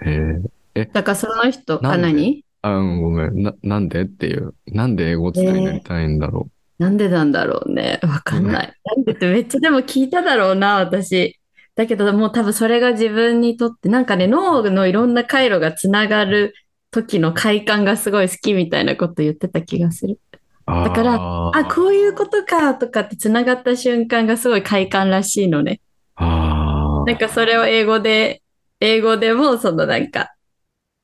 ー。へえ。だからその人、あ、何？あ、うん、ごめん。な、なんでっていう。なんで英語使いたいんだろなんでなんだろうね。わかんない。なんでってめっちゃでも聞いただろうな、私。だけどもう多分それが自分にとって、なんかね、脳のいろんな回路がつながる時の快感がすごい好きみたいなこと言ってた気がする。だからあーあ、こういうことかとかってつながった瞬間がすごい快感らしいのね。なんかそれを英語で、英語でもそのなんか、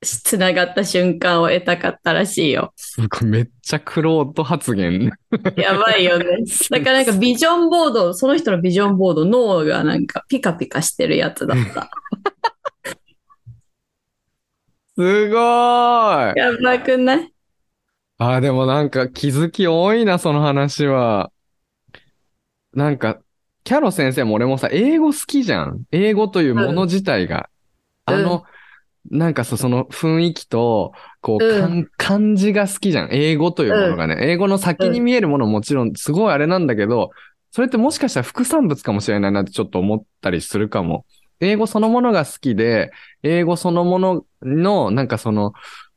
つながった瞬間を得たかったらしいよ。すごい、めっちゃクロート発言。やばいよね。だからなんかビジョンボード、その人のビジョンボード、脳がなんかピカピカしてるやつだった。すごーい。やばくない？あー、でもなんか気づき多いな、その話は。なんか、キャロ先生も俺もさ、英語好きじゃん。英語というもの自体が。うんあの、なんかさ、その雰囲気と、こう、うん漢字が好きじゃん。英語というものがね。英語の先に見えるものももちろん、すごいあれなんだけど、それってもしかしたら副産物かもしれないなってちょっと思ったりするかも。英語そのものが好きで、英語そのものの、なんかその、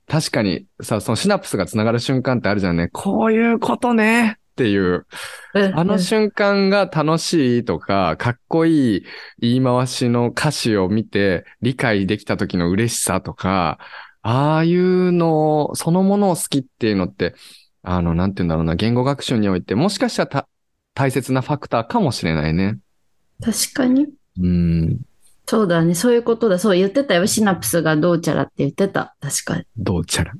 確かにさ、そのシナプスがつながる瞬間ってあるじゃんね。こういうことねっていう。うんあの瞬間が楽しいとか、かっこいい言い回しの歌詞を見て理解できた時の嬉しさとか、ああいうの、そのものを好きっていうのって、あの、なんて言うんだろうな、言語学習において、もしかしたらた大切なファクターかもしれないね。確かに。うん、そうだね。そういうことだ。そう言ってたよ。シナプスがどうちゃらって言ってた。確かに。どうちゃら。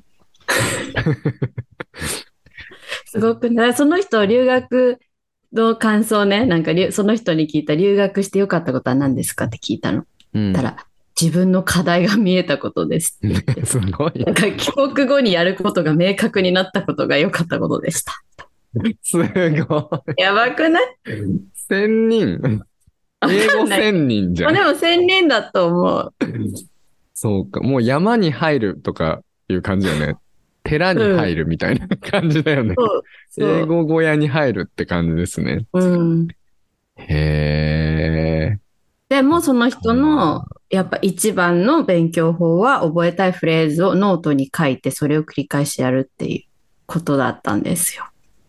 すごくね。その人、留学の感想ね。なんか留、その人に聞いた、留学してよかったことは何ですか？って聞いたの。うんた。ら、自分の課題が見えたことですって言って。すごいな。んか帰国後にやることが明確になったことが良かったことでした。すごい。やばくない？千人。わ英語かんない。千人じゃん。まあでも1000人だと思う。そうか。もう山に入るとかいう感じだよね。寺に入るみたいな感じだよね。そう。そう英語小屋に入るって感じですね。うん。へえ。でもその人のやっぱ一番の勉強法は覚えたいフレーズをノートに書いてそれを繰り返しやるっていうことだったんですよ。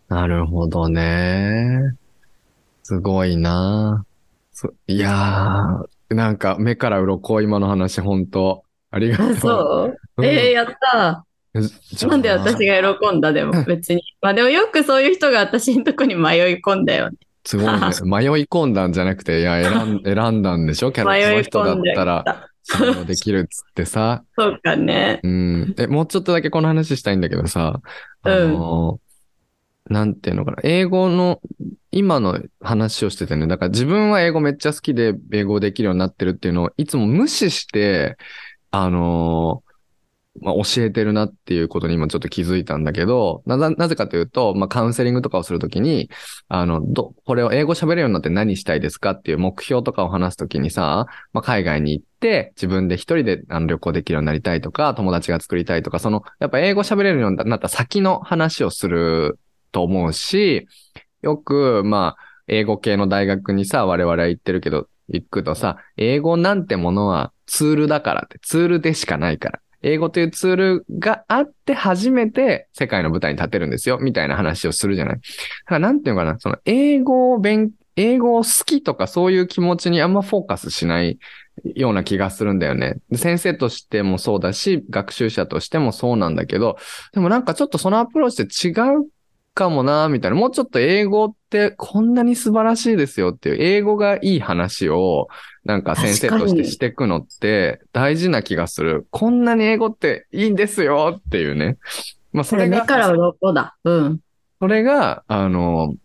なるほどね。すごいな。そいやー、なんか目から鱗今の話本当ありがとう。あ、そう？うんえー、やったなんで私が喜んだでも別に。まあでもよくそういう人が私のとこに迷い込んだよね。すごいね。迷い込んだんじゃなくて、いや、選ん 選んだんでしょ？キャラ迷いこの人だったら、た。信用できるっつってさ。そうかね。うん。え、もうちょっとだけこの話したいんだけどさ、あの、なんていうのかな。英語の、今の話をしててね、だから自分は英語めっちゃ好きで英語できるようになってるっていうのをいつも無視して、あのまあ、教えてるなっていうことに今ちょっと気づいたんだけど、な、なぜかというと、まあ、カウンセリングとかをするときに、あの、ど、これを英語喋れるようになって何したいですかっていう目標とかを話すときにさ、まあ、海外に行って、自分で一人であの旅行できるようになりたいとか、友達が作りたいとか、その、やっぱ英語喋れるようになった先の話をすると思うし、よく、まあ、英語系の大学にさ、我々は行ってるけど、行くとさ、英語なんてものはツールだからって、ツールでしかないから。英語というツールがあって初めて世界の舞台に立てるんですよ、みたいな話をするじゃない。だからなんていうのかな、その英語を勉、英語を好きとかそういう気持ちにあんまフォーカスしないような気がするんだよね。先生としてもそうだし、学習者としてもそうなんだけど、でもなんかちょっとそのアプローチって違うかもな、みたいな。もうちょっと英語ってこんなに素晴らしいですよっていう、英語がいい話を、なんか先生としてしていくのって大事な気がする。こんなに英語っていいんですよっていうね。まあそそれれが、目から鱗だ。うん。それが、あの、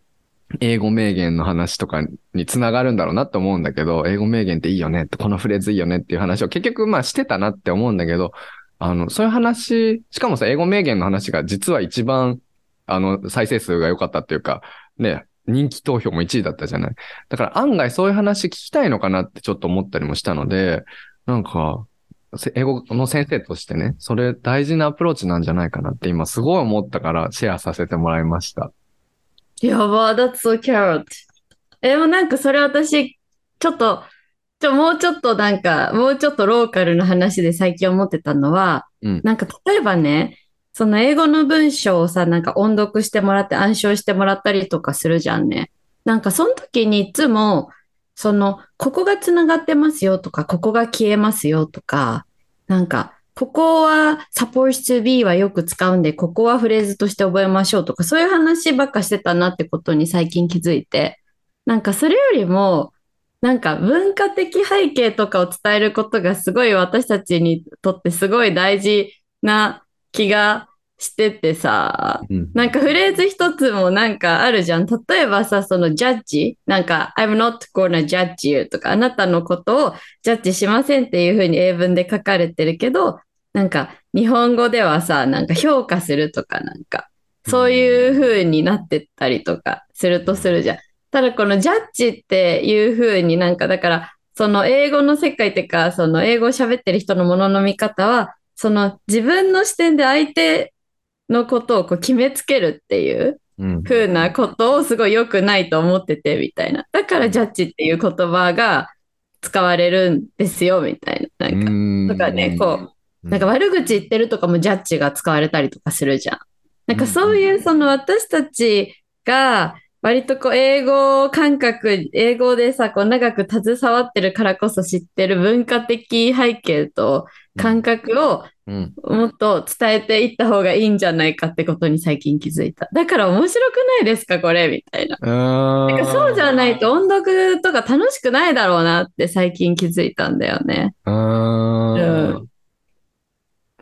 英語名言の話とかにつながるんだろうなって思うんだけど、英語名言っていいよねって、このフレーズいいよねっていう話を結局まあしてたなって思うんだけど、あの、そういう話、しかもさ、英語名言の話が実は一番、あの、再生数が良かったっていうか、ね、人気投票も1位だったじゃない。だから案外そういう話聞きたいのかなってちょっと思ったりもしたので、なんか、せ英語の先生としてね、それ大事なアプローチなんじゃないかなって今すごい思ったからシェアさせてもらいました。やば、that's so carrot. もなんかそれ私、ちょっと、ちょ、もうちょっとなんか、もうちょっとローカルな話で最近思ってたのは、うんなんか例えばね、その英語の文章をさ、なんか音読してもらって暗唱してもらったりとかするじゃんね。なんかその時にいつも、その、ここがつながってますよとか、ここが消えますよとか、なんか、ここは supposed to be はよく使うんで、ここはフレーズとして覚えましょうとか、そういう話ばっかしてたなってことに最近気づいて、なんかそれよりも、なんか文化的背景とかを伝えることがすごい私たちにとってすごい大事な気がしててさ、うんなんかフレーズ一つもなんかあるじゃん。例えばさ、そのジャッジなんか I'm not gonna judge you とかあなたのことをジャッジしませんっていうふうに英文で書かれてるけど、なんか日本語ではさ、なんか評価するとかなんか、そういうふうになってったりとかするとするじゃん。ただこのジャッジっていうふうになんかだから、その英語の世界っていうか、その英語を喋ってる人のものの見方は、その自分の視点で相手のことをこう決めつけるっていううん。風なことをすごい良くないと思っててみたいな。だからジャッジっていう言葉が使われるんですよみたいな。なんか、うん。とかね、こう、なんか悪口言ってるとかもジャッジが使われたりとかするじゃん。なんかそういうその私たちが割とこう英語感覚、英語でさ、こう長く携わってるからこそ知ってる文化的背景と感覚をうんもっと伝えていった方がいいんじゃないかってことに最近気づいた。だから面白くないですかこれみたいな。なんかそうじゃないと音読とか楽しくないだろうなって最近気づいたんだよね。うーん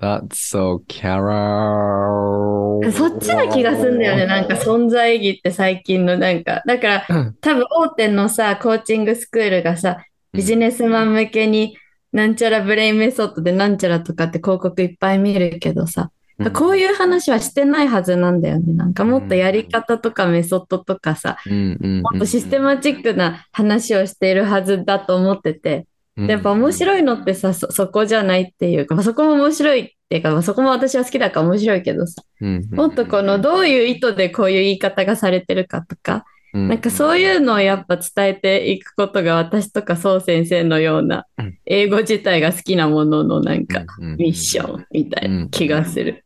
That's so Carol. そっちな気がするんだよね。なんか存在意義って最近のなんか。だからうん多分大手のさ、コーチングスクールがさ、ビジネスマン向けになんちゃらブレインメソッドでなんちゃらとかって広告いっぱい見るけどさ、こういう話はしてないはずなんだよね。なんかもっとやり方とかメソッドとかさ、うんうんもっとシステマチックな話をしているはずだと思ってて、やっぱ面白いのってさ、そ、そこじゃないっていうか、まあそこも面白いっていうか、まあそこも私は好きだから面白いけどさ、うん。もっとこのどういう意図でこういう言い方がされてるかとか、うんなんかそういうのをやっぱ伝えていくことが私とかそう先生のようなうん英語自体が好きなもののなんかミッションみたいな気がする。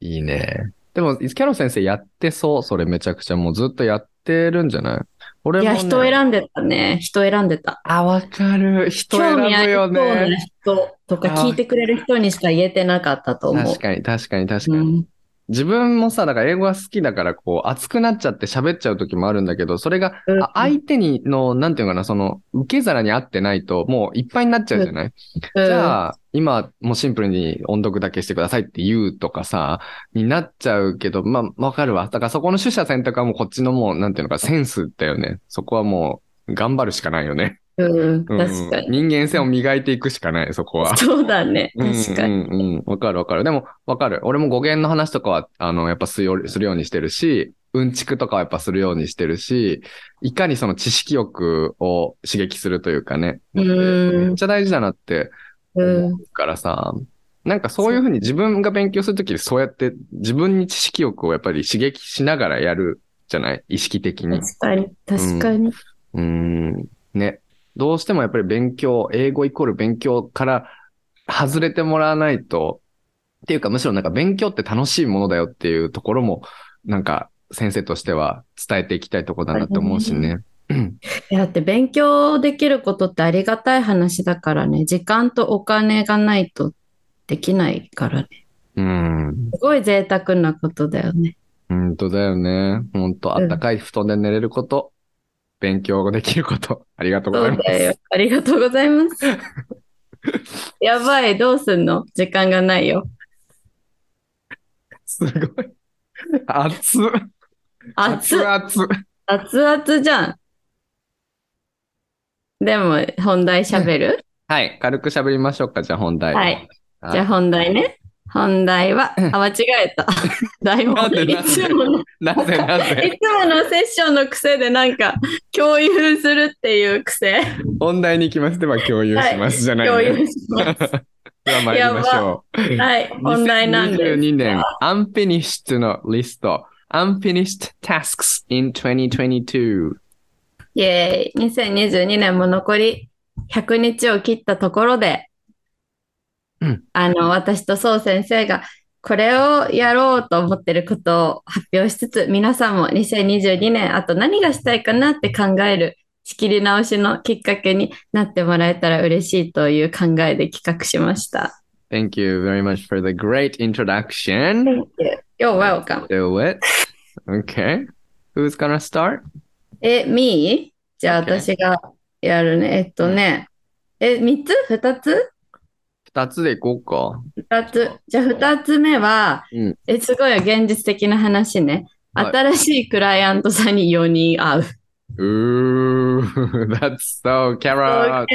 いいね。でも、キャロ先生やってそう。それめちゃくちゃもうずっとやってるんじゃない？俺も、いや、ね。人選んでたね。人選んでた。あ、わかる。人選ぶ興味ありよそうなね。人とか聞いてくれる人にしか言えてなかったと思う確。かに、確かに、確かに。うん自分もさ、だから英語が好きだから、こう、熱くなっちゃって喋っちゃう時もあるんだけど、それが、相手にの、なんていうのかな、その、受け皿に合ってないと、もういっぱいになっちゃうじゃない、じゃあ、今、もうシンプルに音読だけしてくださいって言うとかさ、になっちゃうけど、まあ、わかるわ。だからそこの取捨選択はもうこっちのもう、なんていうのか、センスだよね。そこはもう、頑張るしかないよね。うん、うん確かに。人間性を磨いていくしかない、そこは。そうだね。確かに。うんうんうん。わかるわかる。でも、わかる。俺も語源の話とかは、あの、やっぱするようするようにしてるし、うんちくとかはやっぱするようにしてるし、いかにその知識欲を刺激するというかね。うんめっちゃ大事だなってうん思うからさ、なんかそういうふうに自分が勉強するときにそうやって自分に知識欲をやっぱり刺激しながらやるじゃない？意識的に。確かに。確かに。うーん。ね。どうしてもやっぱり勉強、英語イコール勉強から外れてもらわないと、っていうかむしろなんか勉強って楽しいものだよっていうところも、なんか先生としては伝えていきたいところだなって思うしね。だって勉強できることってありがたい話だからね。時間とお金がないとできないからね。うん。すごい贅沢なことだよね。本当だよね。本当うんあったかい布団で寝れること、勉強ができること、ありがとうございます。そうだよ。ありがとうございます。やばい、どうすんの？時間がないよ。すごい。熱っ。熱っ熱々。熱々じゃん。でも、本題喋る、はい。軽く喋りましょうか。じゃあ本題。はい。はい。じゃあ本題ね。本題は、あ、間違えた。題なん本いでなんで？つもの、いなぜなぜつものセッションの癖でなんか、共有するっていう癖。本題に行きます。では共有します。じゃない共ね。有します。では参りましょう。はい、本題なんです。2022年 Unfinished のリスト。Unfinished Tasks in 2022。イェーイ。2022年も残り100日を切ったところで、うんあの、私とそう先生がこれをやろうと思ってることを発表しつつ、皆さんも2022年あと何がしたいかなって考える仕切り直しのきっかけになってもらえたら嬉しいという考えで企画しました。Thank you very much for the great introduction. You're welcome. Do it. Okay. Who's gonna start? え、me? じゃあ.私がやるね。えっとね、え、3つ ?2 つ？二つでいこうか。二つ。じゃあ二つ目は、うんえ、すごい現実的な話ね。はい新しいクライアントさんに4人会う。うー、that's so carrot.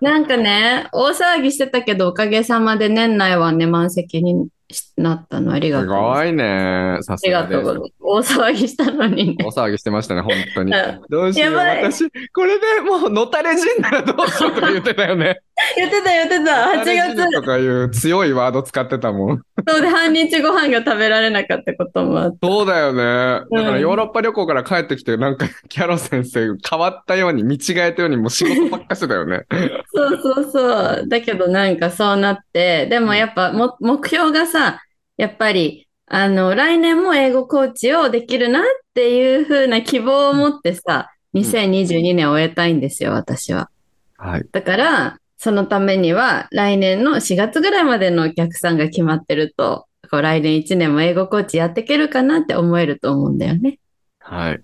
なんかね、大騒ぎしてたけど、おかげさまで年内はね、満席になったのありがすとうございます。ごいね。さありがすがです。とうございます。大騒ぎしたのにね。大騒ぎしてましたね、本当にうん。どうしよう。私、これでもう、のたれ死んだらどうしようとか言ってたよね。言ってた言ってた。8のたれ死ぬ月、とかいう強いワード使ってたもん。そうで半日ご飯が食べられなかったこともあって。そうだよね。だからうんヨーロッパ旅行から帰ってきて、なんかキャロ先生変わったように、見違えたように、もう仕事ばっかしてたよね。そうそうそう。だけどなんかそうなって、でもやっぱも目標がさ、やっぱり、あの、来年も英語コーチをできるなっていう風な希望を持ってさ、2022年を終えたいんですよ、私は。はい。だから、そのためには来年の4月ぐらいまでのお客さんが決まってると、こう来年1年も英語コーチやっていけるかなって思えると思うんだよね。はい。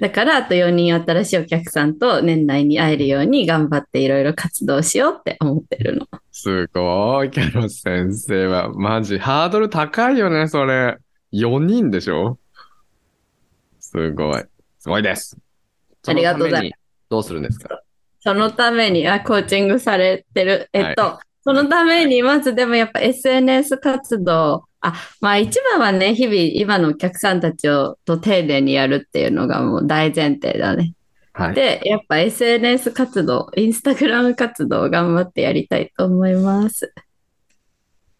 だから、あと4人新しいお客さんと年内に会えるように頑張っていろいろ活動しようって思ってるの。すごい、キャロ先生は。マジ、ハードル高いよね、それ。4人でしょ？すごい。すごいです。ありがとうございますどうするんですか？そのために、あ、コーチングされてる。えっと、そのために、まずでもやっぱ SNS 活動、あ、まあ一番はね、日々今のお客さんたちをと丁寧にやるっていうのがもう大前提だね。はい。で、やっぱ SNS 活動、インスタグラム活動を頑張ってやりたいと思います。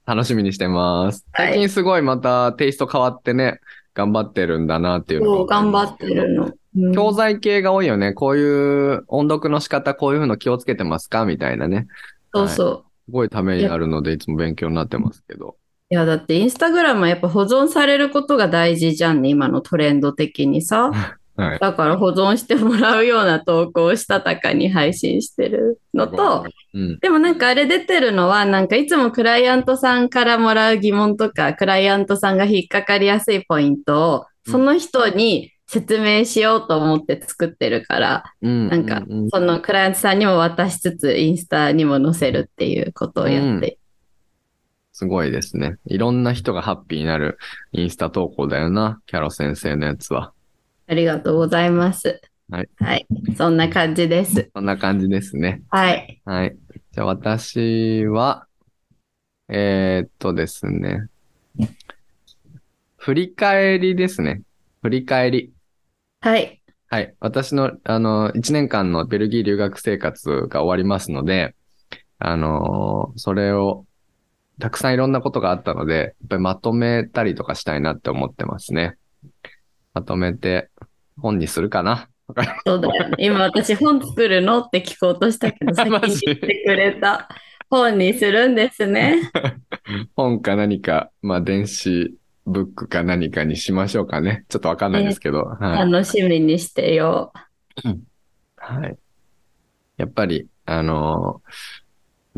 楽しみにしてます。はい最近すごいまたテイスト変わってね、頑張ってるんだなっていうの頑張ってるの。うん教材系が多いよね。こういう音読の仕方、こういうふうの気をつけてますか？みたいなね。そうそう。すごいためになるので、いつも勉強になってますけど。いや、だってインスタグラムはやっぱ保存されることが大事じゃんね、今のトレンド的にさ。はい。だから保存してもらうような投稿をしたたかに配信してるのと、うん。でもなんかあれ出てるのは、なんかいつもクライアントさんからもらう疑問とか、クライアントさんが引っかかりやすいポイントを、うんその人に説明しようと思って作ってるから、うん。なんかそのクライアントさんにも渡しつつ、インスタにも載せるっていうことをやって。すごいですね。いろんな人がハッピーになるインスタ投稿だよな。キャロ先生のやつは。ありがとうございます。はい。はい。そんな感じです。そんな感じですね。はい。はい。じゃあ私は、えー、っとですね。振り返りですね。振り返り。はい。はい。私の、あの、1年間のベルギー留学生活が終わりますので、あのーそれを、たくさんいろんなことがあったので、やっぱりまとめたりとかしたいなって思ってますね。まとめて、本にするかなそうだよね。今私本作るのって聞こうとしたけど、先に言ってくれた。本にするんですね。本か何か、まあ、電子ブックか何かにしましょうかね。ちょっとわかんないですけど、はい。楽しみにしてよはい。やっぱり、あのー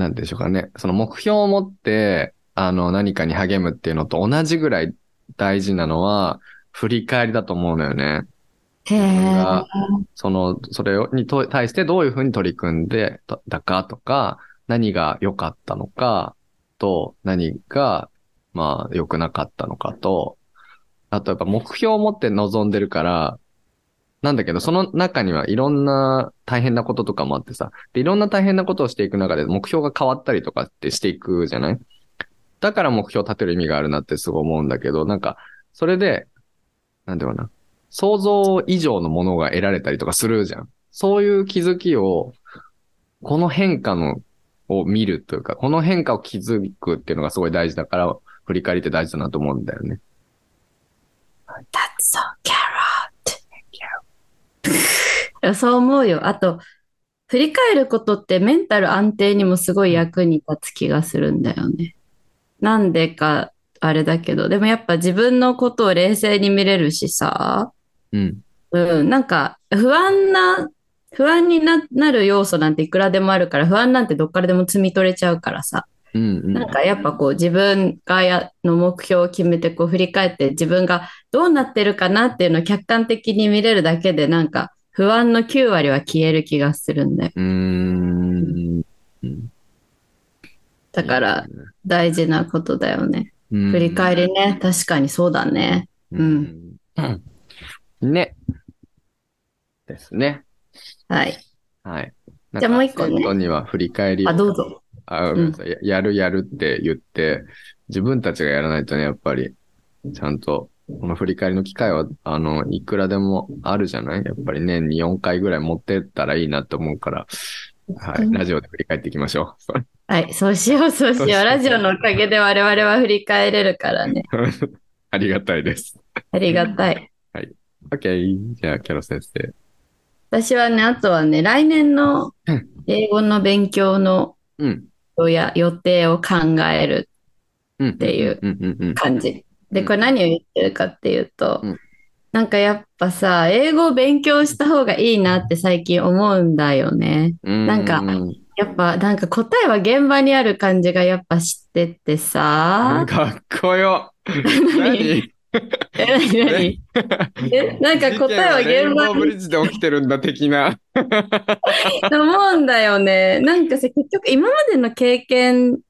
なんでしょうかね。その目標を持って、あの、何かに励むっていうのと同じぐらい大事なのは、振り返りだと思うのよね。がその、それをにと対してどういうふうに取り組んでただかとか、何が良かったのかと、何が、まあ、良くなかったのかと、あとやっぱ目標を持って臨んでるから、なんだけど、その中にはいろんな大変なこととかもあってさ、でいろんな大変なことをしていく中で目標が変わったりとかってしていくじゃない？だから目標を立てる意味があるなってすごい思うんだけど、なんか、それで、なんだろうな、想像以上のものが得られたりとかするじゃん。そういう気づきを、この変化の、を見るというか、この変化を気づくっていうのがすごい大事だから、振り返りって大事だなと思うんだよね。That's so carrot. いやそう思うよ。あと、振り返ることってメンタル安定にもすごい役に立つ気がするんだよね。なんでか、あれだけど、でもやっぱ自分のことを冷静に見れるしさ、うん。うん、なんか不安な、不安にななる要素なんていくらでもあるから、不安なんてどっからでも摘み取れちゃうからさ。うんうん。なんかやっぱこう自分がやの目標を決めてこう振り返って自分がどうなってるかなっていうのを客観的に見れるだけでなんか不安の9割は消える気がするんだよ。うーん。だから大事なことだよね。うん、振り返りね。確かにそうだね。うんうん。ね。ですね。はい。はい。じゃあもう一個ねなんか生徒には振り返りをあ、どうぞ。あごめんなさいややるやるって言って、自分たちがやらないとね、やっぱり、ちゃんと、この振り返りの機会は、あの、いくらでもあるじゃない？やっぱり年に4回ぐらい持ってったらいいなと思うから、はい。ラジオで振り返っていきましょう。はい。そうしよう、そうしよう。ラジオのおかげで我々は振り返れるからね。ありがたいです。ありがたい。OK。じゃあ、キャロ先生。私はね、あとはね、来年のうん英語の勉強のうん。や予定を考えるうん。っっていううんうんうん。感じ。で、うんこれ何を言ってるかっていうと、うんなんかやっぱさ、英語を勉強した方がいいなって最近思うんだよね。なんかうやっぱなんか答えは現場にある感じがやっぱ知っててさ。かっこよ。何？え、何？何？え、なんか答えは現場にーブリッジで起きてるんだ、的な。思うんだよね。なんかさ、結局今までの経験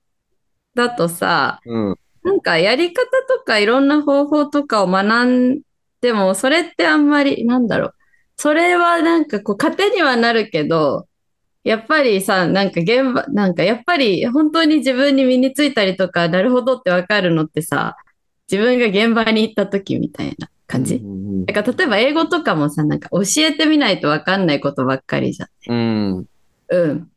だとさ、うん。なんかやり方とかいろんな方法とかを学んでも、それってあんまり、なんだろう。それはなんかこう、糧にはなるけど、やっぱりさ、なんか現場、なんかやっぱり本当に自分に身についたりとか、なるほどってわかるのってさ、自分が現場に行った時みたいな感じ。うんだから例えば英語とかもさ、なんか教えてみないとわかんないことばっかりじゃん。うん。うん。っ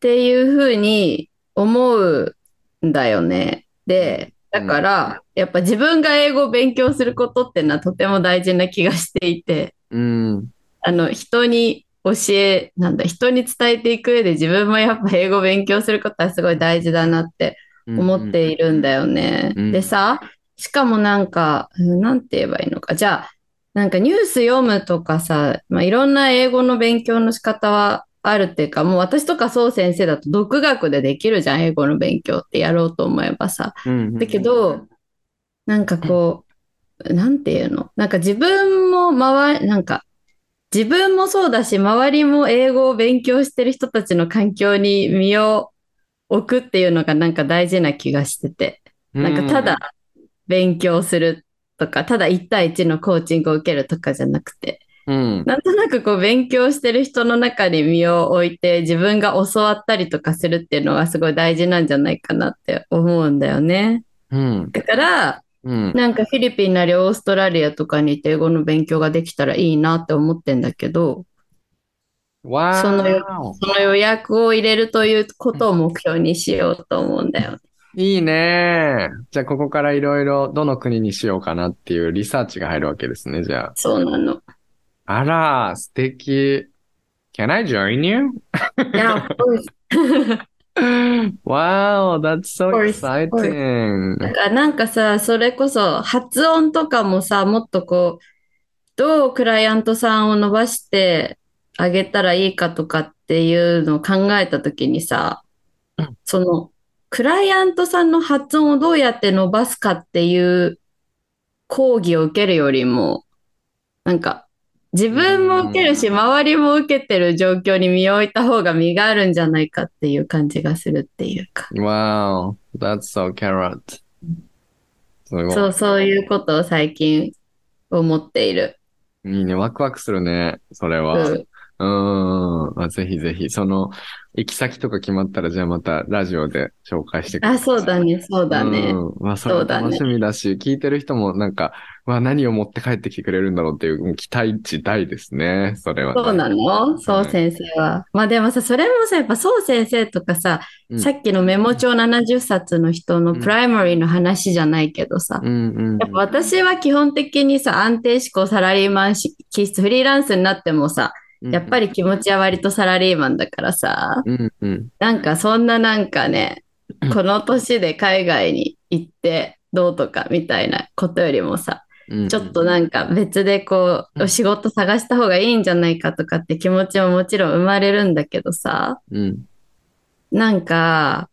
ていうふうに思うんだよね。で、だから、やっぱ自分が英語を勉強することってのはとても大事な気がしていて、うん。あの、人に教え、なんだ、人に伝えていく上で自分もやっぱ英語を勉強することはすごい大事だなって思っているんだよね。うんでさ、しかもなんか、うんなんて言えばいいのか。じゃあ、なんかニュース読むとかさ、まあ、いろんな英語の勉強の仕方はあるっていうか、もう私とかそう先生だと独学でできるじゃん、英語の勉強ってやろうと思えばさ。うん。だけど、なんかこう、なんていうの？なんか自分も周り、なんか自分もそうだし、周りも英語を勉強してる人たちの環境に身を置くっていうのがなんか大事な気がしてて、なんかただ勉強するとか、ただ1対1のコーチングを受けるとかじゃなくて、うん。なんとなくこう勉強してる人の中に身を置いて自分が教わったりとかするっていうのがすごい大事なんじゃないかなって思うんだよね。うん。だから、うん。なんかフィリピンなりオーストラリアとかに行って英語の勉強ができたらいいなって思ってんだけど、わそのーその予約を入れるということを目標にしようと思うんだよね。いいね。じゃあ、ここからいろいろどの国にしようかなっていうリサーチが入るわけですね、じゃそうなの。あ。あら、素敵。Can I join you? いや、of course wow, that's so course, exciting. だからなんかさ、それこそ発音とかもさ、もっとこう、どうクライアントさんを伸ばしてあげたらいいかとかっていうのを考えたときにさうん、その、クライアントさんの発音をどうやって伸ばすかっていう講義を受けるよりも、なんか、自分も受けるし、うん周りも受けてる状況に身を置いた方が身があるんじゃないかっていう感じがするっていうか。Wow, that's so carrot. そう、そういうことを最近思っている。いいね。ワクワクするね。それは。うんうーん。まあ、ぜひぜひ、その、行き先とか決まったら、じゃあまたラジオで紹介してください。あ、そうだね、そうだね。うん。まあ、それそうだね楽しみだし、聞いてる人もなんか、まあ、何を持って帰ってきてくれるんだろうっていう、期待値大ですね。それは、そうなの？そう先生は。まあでもさ、それもさ、やっぱそう先生とかさ、うんさっきのメモ帳70冊の人のうんプライマリーの話じゃないけどさ、私は基本的にさ、安定志向サラリーマン気質、フリーランスになってもさ、やっぱり。り気持ちは割とサラリーマンだからさ、うんうん。なんかそんななんかねうん、この年で海外に行ってどうとかみたいなことよりもさ、うんちょっとなんか別でこう、うん仕事探した方がいいんじゃないかとかって気持ちももちろん生まれるんだけどさ、うん。なんか、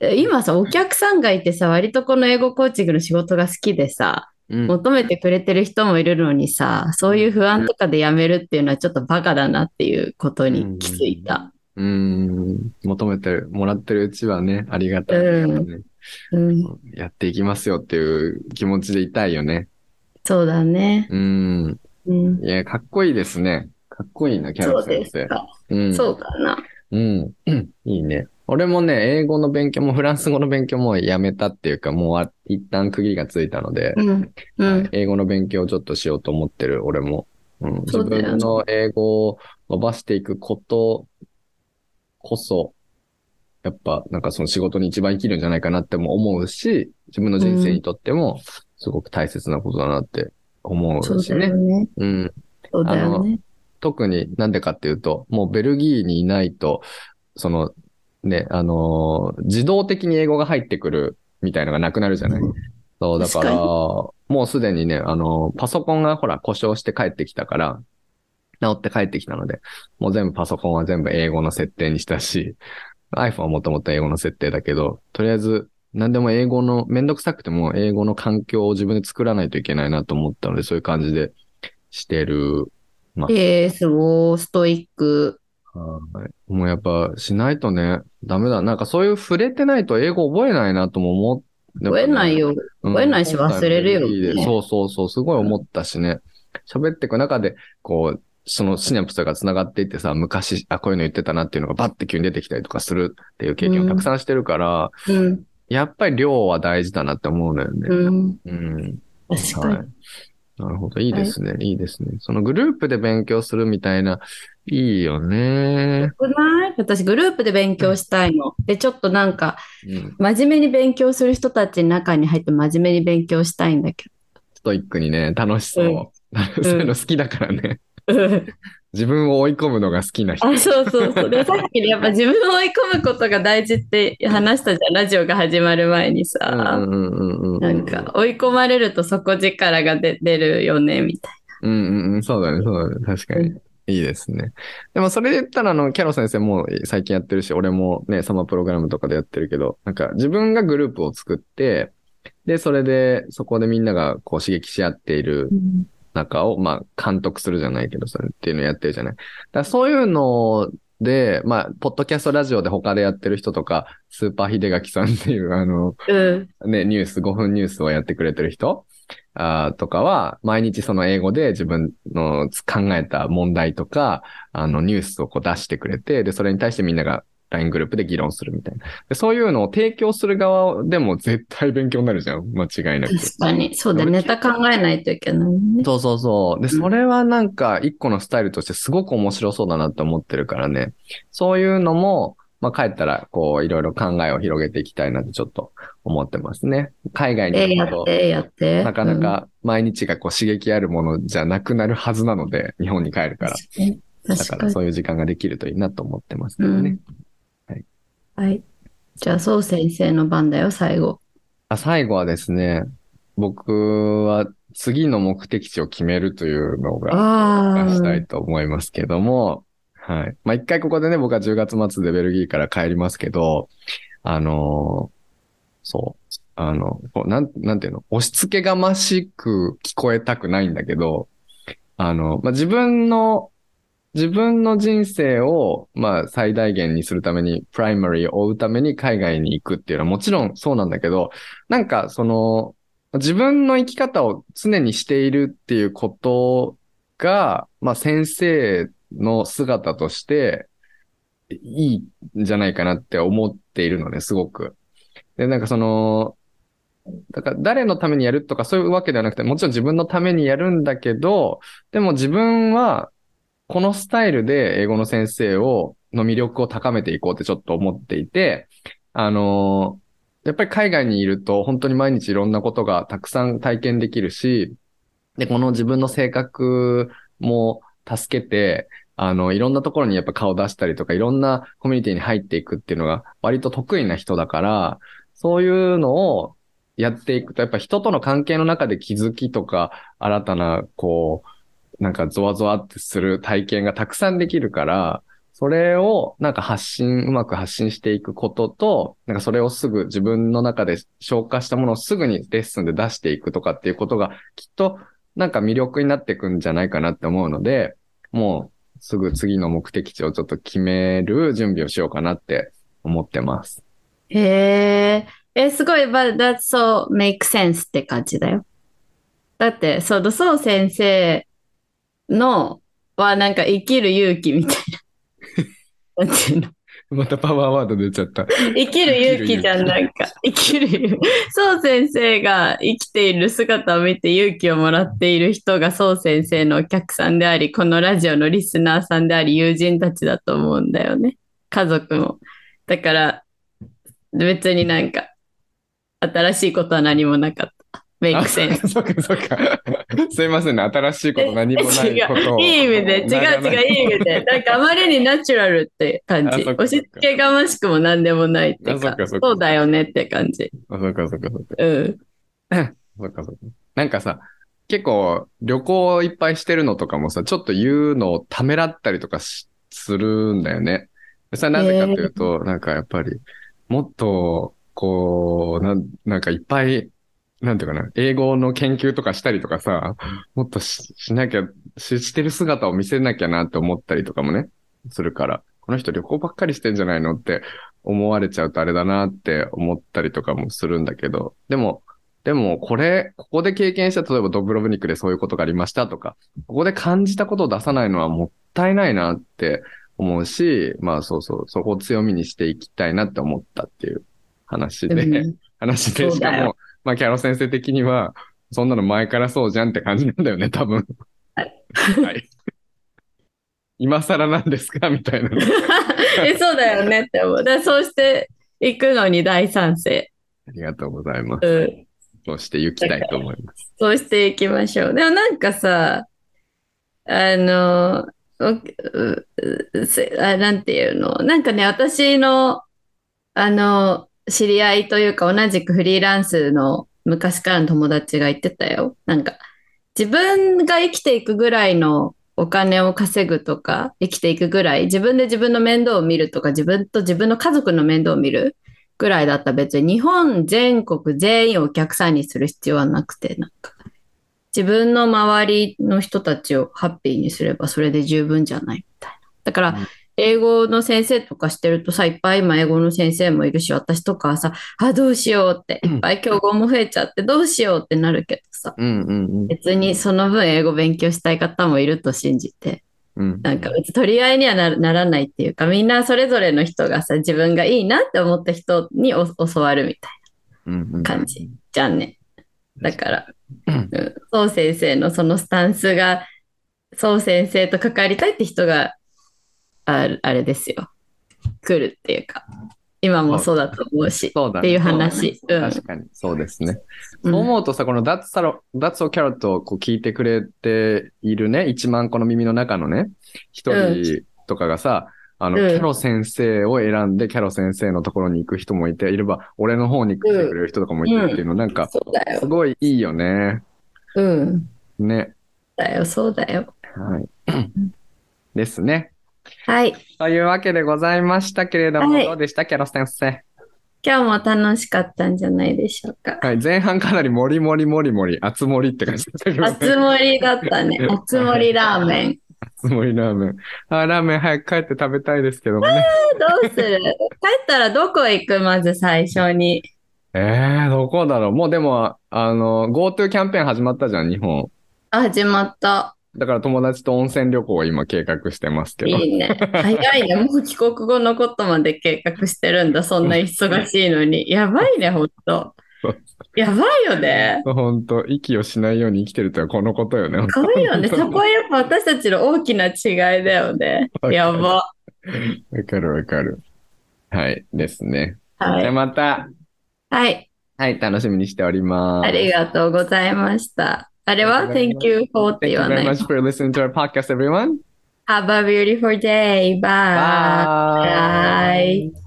え今さ、お客さんがいてさ、割とこの英語コーチングの仕事が好きでさ、うん。求めてくれてる人もいるのにさ、そういう不安とかで辞めるっていうのはちょっとバカだなっていうことに気づいた。うん。求めてる、もらってるうちはね、ありがたい、ねうん、やっていきますよっていう気持ちでいたいよね。そうだね。うん。うん、いや、かっこいいですね。かっこいいな、キャそうでラ先生。すか。うん。そうかな。うん。いいね。俺もね、英語の勉強もフランス語の勉強もやめたっていうか、もうあ一旦区切りがついたので、うん、うん、はい英語の勉強をちょっとしようと思ってる、俺も。うん、自分の英語を伸ばしていくことこそ、やっぱなんかその仕事に一番生きるんじゃないかなっても思うし、自分の人生にとってもすごく大切なことだなって思そううしね。だよね。うん。そうだよね。特になんでかっていうと、もうベルギーにいないと、その、ね、あのー自動的に英語が入ってくるみたいのがなくなるじゃない？そう、だから、もうすでにね、あのーパソコンがほら故障して帰ってきたから、治って帰ってきたので、もう全部パソコンは全部英語の設定にしたし、iPhone はもともと英語の設定だけど、とりあえず、何でも英語の、めんどくさくても英語の環境を自分で作らないといけないなと思ったので、そういう感じでしてるえー、すごい、ストイック。はい。もうやっぱしないとね、ダメだ。なんかそういう触れてないと英語覚えないなとも思って。覚えないよ。うん。覚えないし忘れるよね今回のベルギーでそうそうそう、すごい思ったしね。喋っていく中で、こう、そのシナプスが繋がっていってさ、昔、あ、こういうの言ってたなっていうのがバッて急に出てきたりとかするっていう経験をたくさんしてるから、うん、やっぱり量は大事だなって思うのよね。うん、うん。確かに。はい。なるほど。いいですね。いいですね。そのグループで勉強するみたいな、いいよね。よくない？私、グループで勉強したいの。で、ちょっとなんか、うん。真面目に勉強する人たちの中に入って真面目に勉強したいんだけストイックにね、楽しそう。そういうの好きだからね。ど。自分を追い込むのが好きな人。あ、そうそうそう。で、さっきねやっぱ自分を追い込むことが大事って話したじゃん。ラジオが始まる前にうんさ。なんか、追い込まれると底力が出出るよね、みたいうんうんうん、そうだね、そうだね。確かに。いいですね。でもそれで言ったら、あの、キャロ先生も最近やってるし、俺もね、サマープログラムとかでやってるけど、なんか自分がグループを作って、で、それで、そこでみんながこう刺激し合っているな。中を、まあ、監督するじゃないけど、それっていうのをやってるじゃない。だからそういうので、まあ、ポッドキャストラジオで他でやってる人とか、スーパー秀垣さんっていう、あの、うん。ね、ニュース、5分ニュースをやってくれてる人あーとかは、毎日その英語で自分の考えた問題とか、あの、ニュースをこう出してくれて、で、それに対してみんなが LINE グループで議論するみたいな。でそういうのを提供する側でも絶対勉強になるじゃん。間違いなく。確かに。そうだよ、ネタ考えないといけないね。そうそうそう。で、うんそれはなんか一個のスタイルとしてすごく面白そうだなって思ってるからね。そういうのも、まあ帰ったらこういろいろ考えを広げていきたいなってちょっと思ってますね。海外に行くとって、やって。なかなか毎日がこう刺激あるものじゃなくなるはずなので、日本に帰るから。うん。だ確からそういう時間ができるといいなと思ってますけどね。はい。じゃあ、そう先生の番だよ、最後。あ最後はですね、僕は次の目的地を決めるというのがああ。したいと思いますけども、はい。まあ、一回ここでね、僕は10月末でベルギーから帰りますけど、あのーそう、あの、なん、なんていうの、押し付けがましく聞こえたくないんだけど、あの、まあ、自分の、自分の人生を、まあ、最大限にするために、プライマリーを追うために海外に行くっていうのはもちろんそうなんだけど、なんか、その、自分の生き方を常にしているっていうことが、まあ先生の姿としていいんじゃないかなって思っているのね、すごく。で、なんかその、だから誰のためにやるとかそういうわけではなくて、もちろん自分のためにやるんだけど、でも自分はこのスタイルで英語の先生を、の魅力を高めていこうってちょっと思っていて、あのやっぱり海外にいると本当に毎日いろんなことがたくさん体験できるし、で、この自分の性格も助けて、あの、いろんなところにやっぱ顔出したりとか、いろんなコミュニティに入っていくっていうのが割と得意な人だから、そういうのをやっていくと、やっぱ人との関係の中で気づきとか、新たな、こう、なんかゾワゾワってする体験がたくさんできるから、それをなんか発信、うまく発信していくことと、なんかそれをすぐ自分の中で消化したものをすぐにレッスンで出していくとかっていうことがきっとなんか魅力になっていくんじゃないかなって思うので、もうすぐ次の目的地をちょっと決める準備をしようかなって思ってます。へえ。え、すごい、but that so make sense って感じだよ。だって、そう、そう先生のはなんか生きる勇気みたいな。なんていうの？またパワーワード出ちゃった。生きる勇気じゃん、なんか。生きる勇気。そう先生が生きている姿を見て勇気をもらっている人がそう先生のお客さんであり、このラジオのリスナーさんであり、友人たちだと思うんだよね。家族も。だから、別になんか、新しいことは何もなかった。メイクセンス。そっかそっか。すいませんね。新しいこと何もないことを。いい意味で、違う違う、いい意味で。なんかあまりにナチュラルって感じ。押し付けがましくも何でもないっていうかあそっかそっ、かそうだよねって感じ。あそっかそっかそっか。うん。そっかそっか。なんかさ、結構旅行いっぱいしてるのとかもさ、ちょっと言うのをためらったりとかしするんだよね。それはなぜかというと、なんかやっぱり、もっと、こう、なん、なんかいっぱい、なんていうかな、英語の研究とかしたりとかさ、もっとししなきゃ、ししてる姿を見せなきゃなって思ったりとかもね、するから、この人旅行ばっかりしてんじゃないのって思われちゃうとあれだなって思ったりとかもするんだけど、でも、でも、これ、ここで経験した、例えばドブロブニクでそういうことがありましたとか、ここで感じたことを出さないのはもったいないなって思うし、まあそうそう、そこを強みにしていきたいなって思ったっていう話で、うん。話で、しかも、まあキャロ先生的には、そんなの前からそうじゃんって感じなんだよね、多分。はい。はい。今更なんですかみたいな。えそうだよねって思う。だそうしていくのに大賛成。ありがとうございます。うん。そうして行きたいと思います。そうしていきましょう。でもなんかさ、あの、おううせあなんていうの、なんかね、私の、あの、知り合いというか同じくフリーランスの昔からの友達が言ってたよ。なんか、自分が生きていくぐらいのお金を稼ぐとか、生きていくぐらい、自分で自分の面倒を見るとか、自分と自分の家族の面倒を見るぐらいだったら別に日本全国全員をお客さんにする必要はなくて、なんか、自分の周りの人たちをハッピーにすればそれで十分じゃないみたいな。だからうん、英語の先生とかしてるとさ、いっぱい今英語の先生もいるし、私とかはさ、あ、どうしようって、いっぱい競合も増えちゃってどうしようってなるけどさ、うんうん別にその分英語勉強したい方もいると信じて、うん。うん。なんか別に取り合いにはなならないっていうか、みんなそれぞれの人がさ、自分がいいなって思った人にお教わるみたいうんうんな感じ。じゃんね。だから、そう先生のそのスタンスが、そう先生と関わりたいって人が、ああれですよ。来るっていうか、今もそうだと思うし、っていう話。そうだね確かに、そうですね。うんそう思うとさ、この That's a, That's a Carrot をこう聞いてくれているね、1万個の耳の中のね、一人とかがさ、あの、うんキャロ先生を選んで、キャロ先生のところに行く人もいて、いれば、俺の方に来てくれる人とかもいてっていうの、なんか、そうだよ。すごいいいよね。うん。ね。だよ、そうだよ。はい。ですね。はい。というわけでございましたけれども、はいどうでした？キャロ先生。今日も楽しかったんじゃないでしょうか。はい。前半かなりモリモリモリモリ、厚盛りって感じでしたけどね。厚盛りだったね。厚盛りラーメン。厚盛りラーメン。あ、ラーメン早く帰って食べたいですけどもね。どうする？帰ったらどこ行く？まず最初に。えー、どこだろう？もうでも、あの、GoTo キャンペーン始まったじゃん、日本。あ、始まった。だから友達と温泉旅行を今計画してますけど。いいね。早いね。もう帰国後のことまで計画してるんだ。そんな忙しいのに。やばいね、ほんと。やばいよね。本当息をしないように生きてるとはこのことよね。可愛いよね。そこはやっぱ私たちの大きな違いだよね。やば。わかるわかる。はい、ですね。じゃあはい。また、はい。はい、楽しみにしております。ありがとうございました。Ariba, thank you for Thank you very much for listening to our podcast, everyone. Have a beautiful day. Bye. Bye. Bye.